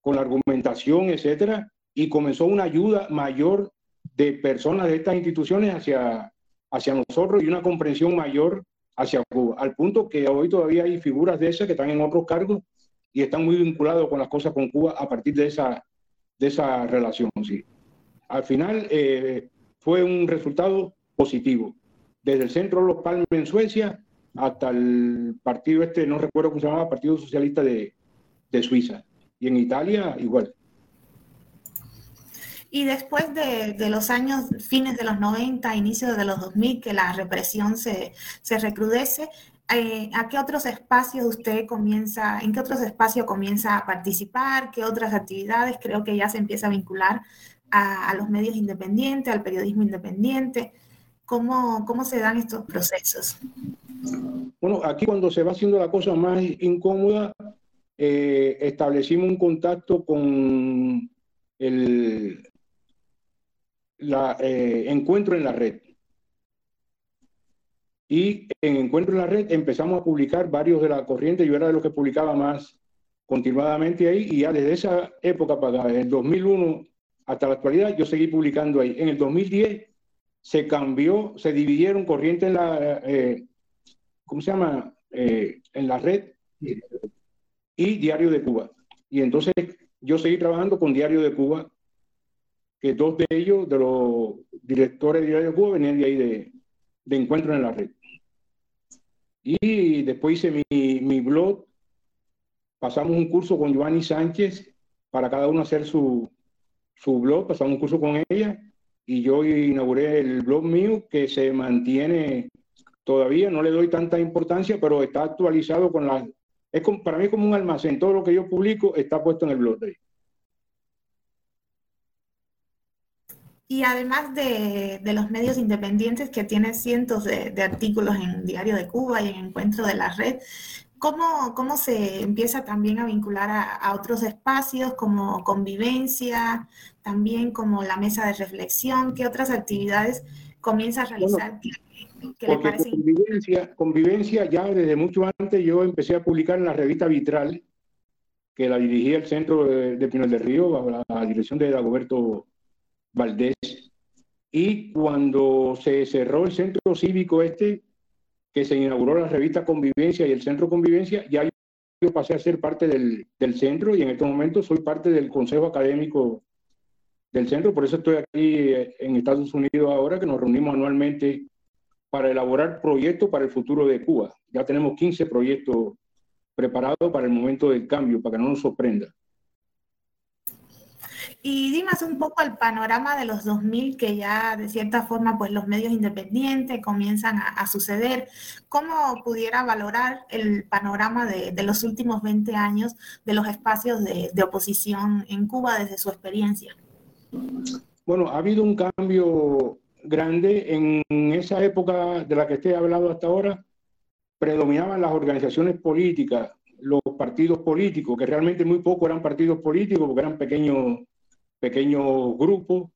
Speaker 2: con la argumentación, etcétera, y comenzó una ayuda mayor de personas de estas instituciones hacia, hacia nosotros y una comprensión mayor hacia Cuba, al punto que hoy todavía hay figuras de esas que están en otros cargos y están muy vinculados con las cosas con Cuba a partir de esa, de esa relación. Sí. Al final eh, fue un resultado positivo. Desde el centro de los Palmes en Suecia hasta el partido este, no recuerdo cómo se llamaba, Partido Socialista de, de Suiza. Y en Italia igual.
Speaker 1: Y después de, de, los años, fines de los 90, inicios de los 2000, que la represión se, se recrudece, eh, ¿a qué otros espacios usted comienza, en qué otros espacios comienza a participar? ¿Qué otras actividades? Creo que ya se empieza a vincular a, los medios independientes, al periodismo independiente. ¿Cómo, ¿Cómo se dan estos procesos?
Speaker 2: Bueno, aquí cuando se va haciendo la cosa más incómoda, eh, establecimos un contacto con el, eh, Encuentro en la Red. Y en Encuentro en la Red empezamos a publicar varios de la corriente, yo era de los que publicaba más continuadamente ahí, y ya desde esa época para el 2001 hasta la actualidad, yo seguí publicando ahí. En el 2010 se cambió, se dividieron corriente en la, eh, ¿cómo se llama? Eh, en la red y Diario de Cuba. Y entonces yo seguí trabajando con Diario de Cuba que dos de ellos, de los directores de Diario de Cuba, venían de ahí de, de encuentro en la red. Y después hice mi, blog, pasamos un curso con Giovanni Sánchez para cada uno hacer su, su blog, pasamos un curso con ella y yo inauguré el blog mío que se mantiene todavía, no le doy tanta importancia, pero está actualizado con la... Es para mí como un almacén, todo lo que yo publico está puesto en el blog de ahí.
Speaker 1: Y además de, los medios independientes que tienen cientos de, artículos en Diario de Cuba y en Encuentro de la Red, ¿cómo, cómo se empieza también a vincular a, otros espacios como convivencia, también como la mesa de reflexión? ¿Qué otras actividades comienza a realizar?
Speaker 2: porque Convivencia, convivencia, ya desde mucho antes yo empecé a publicar en la revista Vitral, que la dirigía el centro de, de Pinal del Río, a la dirección de Dagoberto Valdés. Y cuando se cerró el centro cívico este, que se inauguró la revista Convivencia y el centro Convivencia, ya yo pasé a ser parte del, del centro y en este momento soy parte del consejo académico del centro, por eso estoy aquí eh, en Estados Unidos ahora, que nos reunimos anualmente para elaborar proyectos para el futuro de Cuba. Ya tenemos 15 proyectos preparados para el momento del cambio, para que no nos sorprenda.
Speaker 1: Y dime un poco el panorama de los 2000, que ya de cierta forma pues los medios independientes comienzan a, suceder. ¿Cómo pudiera valorar el panorama de, los últimos 20 años de los espacios de, de oposición en Cuba desde su experiencia?
Speaker 2: Bueno, ha habido un cambio grande. En esa época de la que he hablado hasta ahora, predominaban las organizaciones políticas, los partidos políticos, que realmente muy poco eran partidos políticos porque eran pequeños, pequeños grupos.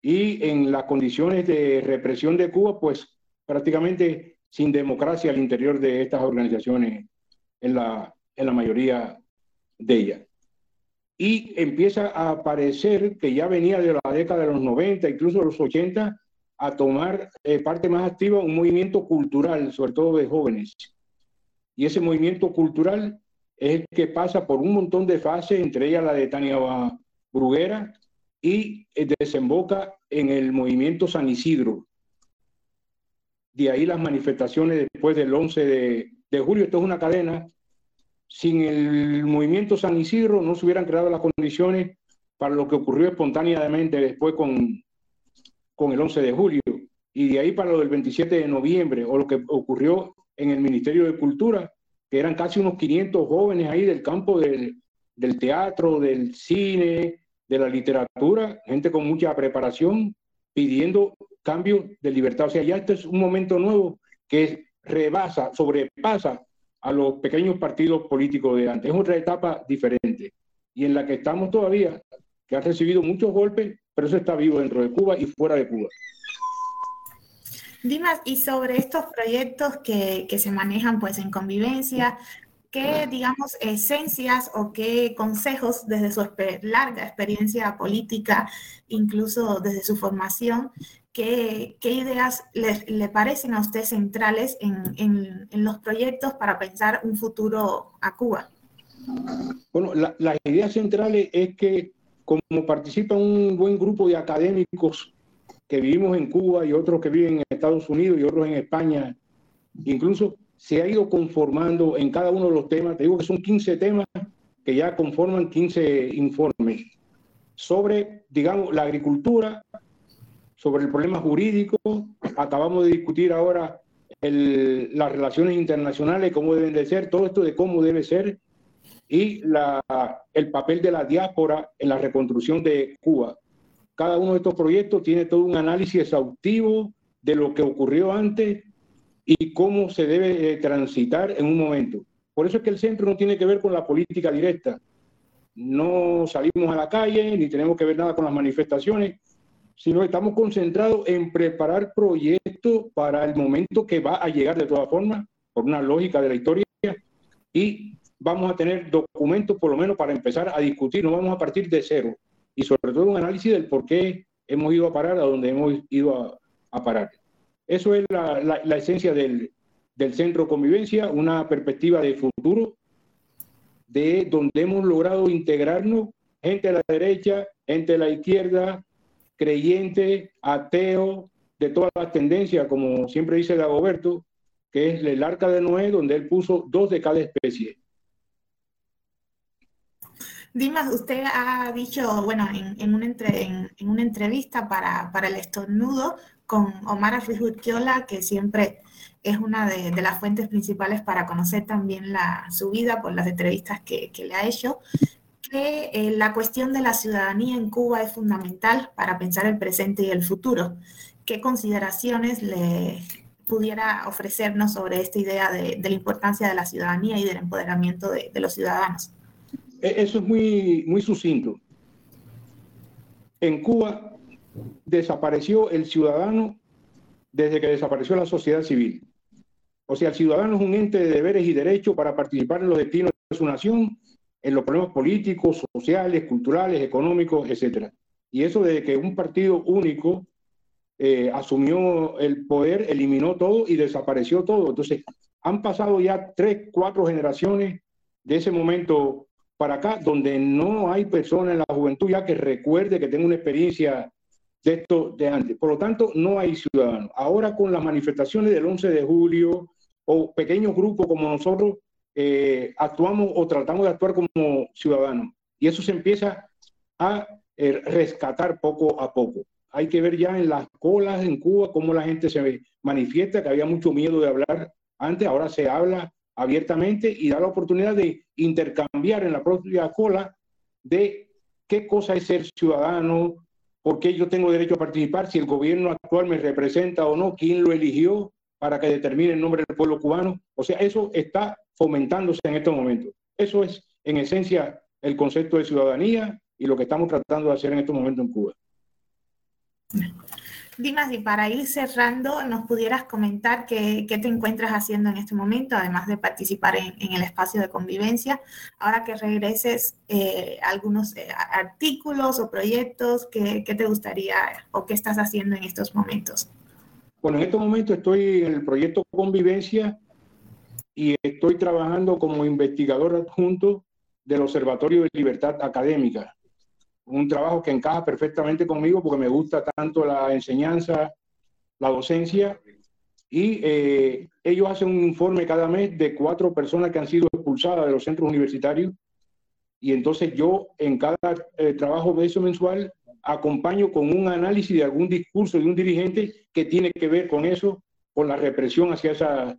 Speaker 2: Y en las condiciones de represión de Cuba, pues prácticamente sin democracia al interior de estas organizaciones en la, en la mayoría de ellas y empieza a aparecer que ya venía de la década de los 90, incluso de los 80, a tomar eh, parte más activa un movimiento cultural, sobre todo de jóvenes. Y ese movimiento cultural es el que pasa por un montón de fases, entre ellas la de Tania Bruguera, y eh, desemboca en el movimiento San Isidro. De ahí las manifestaciones después del 11 de, de julio. Esto es una cadena sin el movimiento San Isidro no se hubieran creado las condiciones para lo que ocurrió espontáneamente después con, con el 11 de julio. Y de ahí para lo del 27 de noviembre, o lo que ocurrió en el Ministerio de Cultura, que eran casi unos 500 jóvenes ahí del campo del, del teatro, del cine, de la literatura, gente con mucha preparación, pidiendo cambio de libertad. O sea, ya este es un momento nuevo que rebasa, sobrepasa a los pequeños partidos políticos de antes. Es otra etapa diferente y en la que estamos todavía, que ha recibido muchos golpes, pero eso está vivo dentro de Cuba y fuera de Cuba.
Speaker 1: Dimas, y sobre estos proyectos que, que se manejan pues en convivencia, ¿qué, digamos, esencias o qué consejos desde su larga experiencia política, incluso desde su formación, ¿Qué, ideas le, parecen a usted centrales en, los proyectos para pensar un futuro a Cuba?
Speaker 2: Bueno, las ideas centrales es que como participa un buen grupo de académicos que vivimos en Cuba y otros que viven en Estados Unidos y otros en España, incluso se ha ido conformando en cada uno de los temas, te digo que son 15 temas que ya conforman 15 informes sobre, digamos, la agricultura, sobre el problema jurídico. Acabamos de discutir ahora las relaciones internacionales, cómo deben de ser, todo esto de cómo debe ser y el papel de la diáspora en la reconstrucción de Cuba. Cada uno de estos proyectos tiene todo un análisis exhaustivo de lo que ocurrió antes y cómo se debe transitar en un momento. Por eso es que el centro no tiene que ver con la política directa. No salimos a la calle ni tenemos que ver nada con las manifestaciones, sino estamos concentrados en preparar proyectos para el momento que va a llegar de todas formas, por una lógica de la historia, y vamos a tener documentos por lo menos para empezar a discutir, no vamos a partir de cero, y sobre todo un análisis del por qué hemos ido a parar a donde hemos ido a, parar. Eso es la, esencia del, del centro convivencia, una perspectiva de futuro, de donde hemos logrado integrarnos gente de la derecha, gente de la izquierda, creyente, ateo, de todas las tendencias, como siempre dice Dagoberto, que es el arca de Noé, donde él puso dos de cada especie.
Speaker 1: Dimas, usted ha dicho, bueno, en, una, en, una, entrevista para, para, el estornudo con Omar Afrizurquiola, que siempre es una de, las fuentes principales para conocer también su vida por las entrevistas que, le ha hecho, que eh, la cuestión de la ciudadanía en Cuba es fundamental para pensar el presente y el futuro. ¿Qué consideraciones le pudiera ofrecernos sobre esta idea de, la importancia de la ciudadanía y del empoderamiento de, los ciudadanos?
Speaker 2: E-, eso es muy, muy sucinto. En Cuba desapareció el ciudadano desde que desapareció la sociedad civil. O sea, el ciudadano es un ente de deberes y derechos para participar en los destinos de su nación, en los problemas políticos, sociales, culturales, económicos, etc. Y eso desde que un partido único eh, asumió el poder, eliminó todo y desapareció todo. Entonces, han pasado ya tres, cuatro generaciones de ese momento para acá, donde no hay persona en la juventud ya que recuerde que tenga una experiencia de esto de antes. Por lo tanto, no hay ciudadanos. Ahora con las manifestaciones del 11 de julio o pequeños grupos como nosotros, eh, actuamos o tratamos de actuar como ciudadanos. Y eso se empieza a eh, rescatar poco a poco. Hay que ver ya en las colas en Cuba cómo la gente se manifiesta, que había mucho miedo de hablar antes, ahora se habla abiertamente y da la oportunidad de intercambiar en la propia cola de qué cosa es ser ciudadano, por qué yo tengo derecho a participar, si el gobierno actual me representa o no, quién lo eligió para que determine el nombre del pueblo cubano. O sea, eso está fomentándose en estos momentos. Eso es, en esencia, el concepto de ciudadanía y lo que estamos tratando de hacer en estos momentos en Cuba.
Speaker 1: Dimas, y para ir cerrando, ¿nos pudieras comentar qué, te encuentras haciendo en este momento, además de participar en, el espacio de convivencia? Ahora que regreses, eh, algunos eh, artículos o proyectos, ¿qué, te gustaría o qué estás haciendo en estos momentos?
Speaker 2: Bueno, en estos momentos estoy en el proyecto Convivencia y estoy trabajando como investigador adjunto del Observatorio de Libertad Académica un trabajo que encaja perfectamente conmigo porque me gusta tanto la enseñanza, la docencia, y eh, ellos hacen un informe cada mes de cuatro personas que han sido expulsadas de los centros universitarios, y entonces yo en cada eh, trabajo de eso mensual acompaño con un análisis de algún discurso de un dirigente que tiene que ver con eso, con la represión hacia esa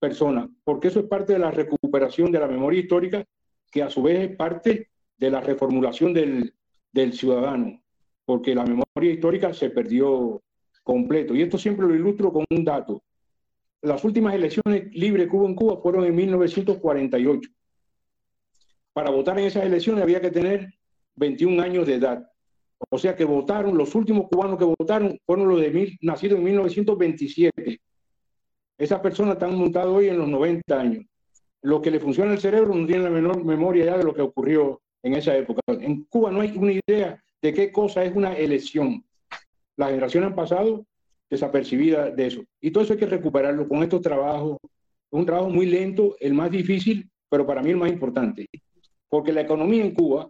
Speaker 2: persona, porque eso es parte de la recuperación de la memoria histórica, que a su vez es parte de la reformulación del, del ciudadano, porque la memoria histórica se perdió completo. Y esto siempre lo ilustro con un dato. Las últimas elecciones libres que hubo en Cuba fueron en 1948. Para votar en esas elecciones había que tener 21 años de edad. O sea que votaron, los últimos cubanos que votaron fueron los de mil, nacidos en 1927. Esas personas están montadas hoy en los 90 años. Lo que le funciona el cerebro no tiene la menor memoria ya de lo que ocurrió en esa época. En Cuba no hay una idea de qué cosa es una elección. Las generaciones han pasado desapercibidas de eso. Y todo eso hay que recuperarlo con estos trabajos. Un trabajo muy lento, el más difícil, pero para mí el más importante. Porque la economía en Cuba,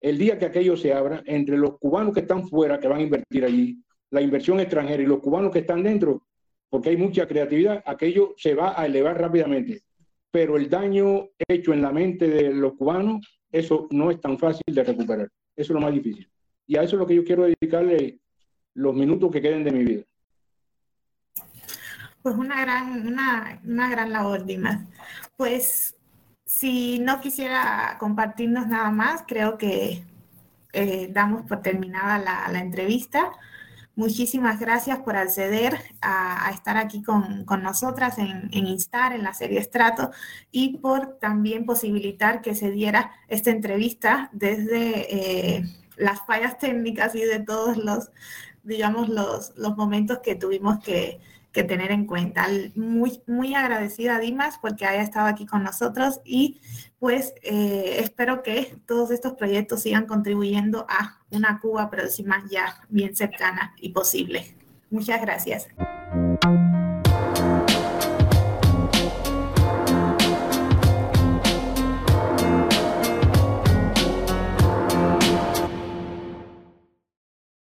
Speaker 2: el día que aquello se abra, entre los cubanos que están fuera, que van a invertir allí, la inversión extranjera y los cubanos que están dentro, porque hay mucha creatividad, aquello se va a elevar rápidamente. Pero el daño hecho en la mente de los cubanos eso no es tan fácil de recuperar. Eso es lo más difícil. Y a eso es lo que yo quiero dedicarle los minutos que queden de mi vida.
Speaker 1: Pues una gran, una, una gran labor, Dimas. Pues si no quisiera compartirnos nada más, creo que eh, damos por terminada la, la entrevista. Muchísimas gracias por acceder a, estar aquí con, nosotras en, Instar, en la serie Estrato, y por también posibilitar que se diera esta entrevista desde eh, las fallas técnicas y de todos los, digamos, los, los momentos que tuvimos que, que tener en cuenta. Muy, muy agradecida, Dimas, porque haya estado aquí con nosotros y pues eh, espero que todos estos proyectos sigan contribuyendo a una Cuba próxima ya bien cercana y posible. Muchas gracias.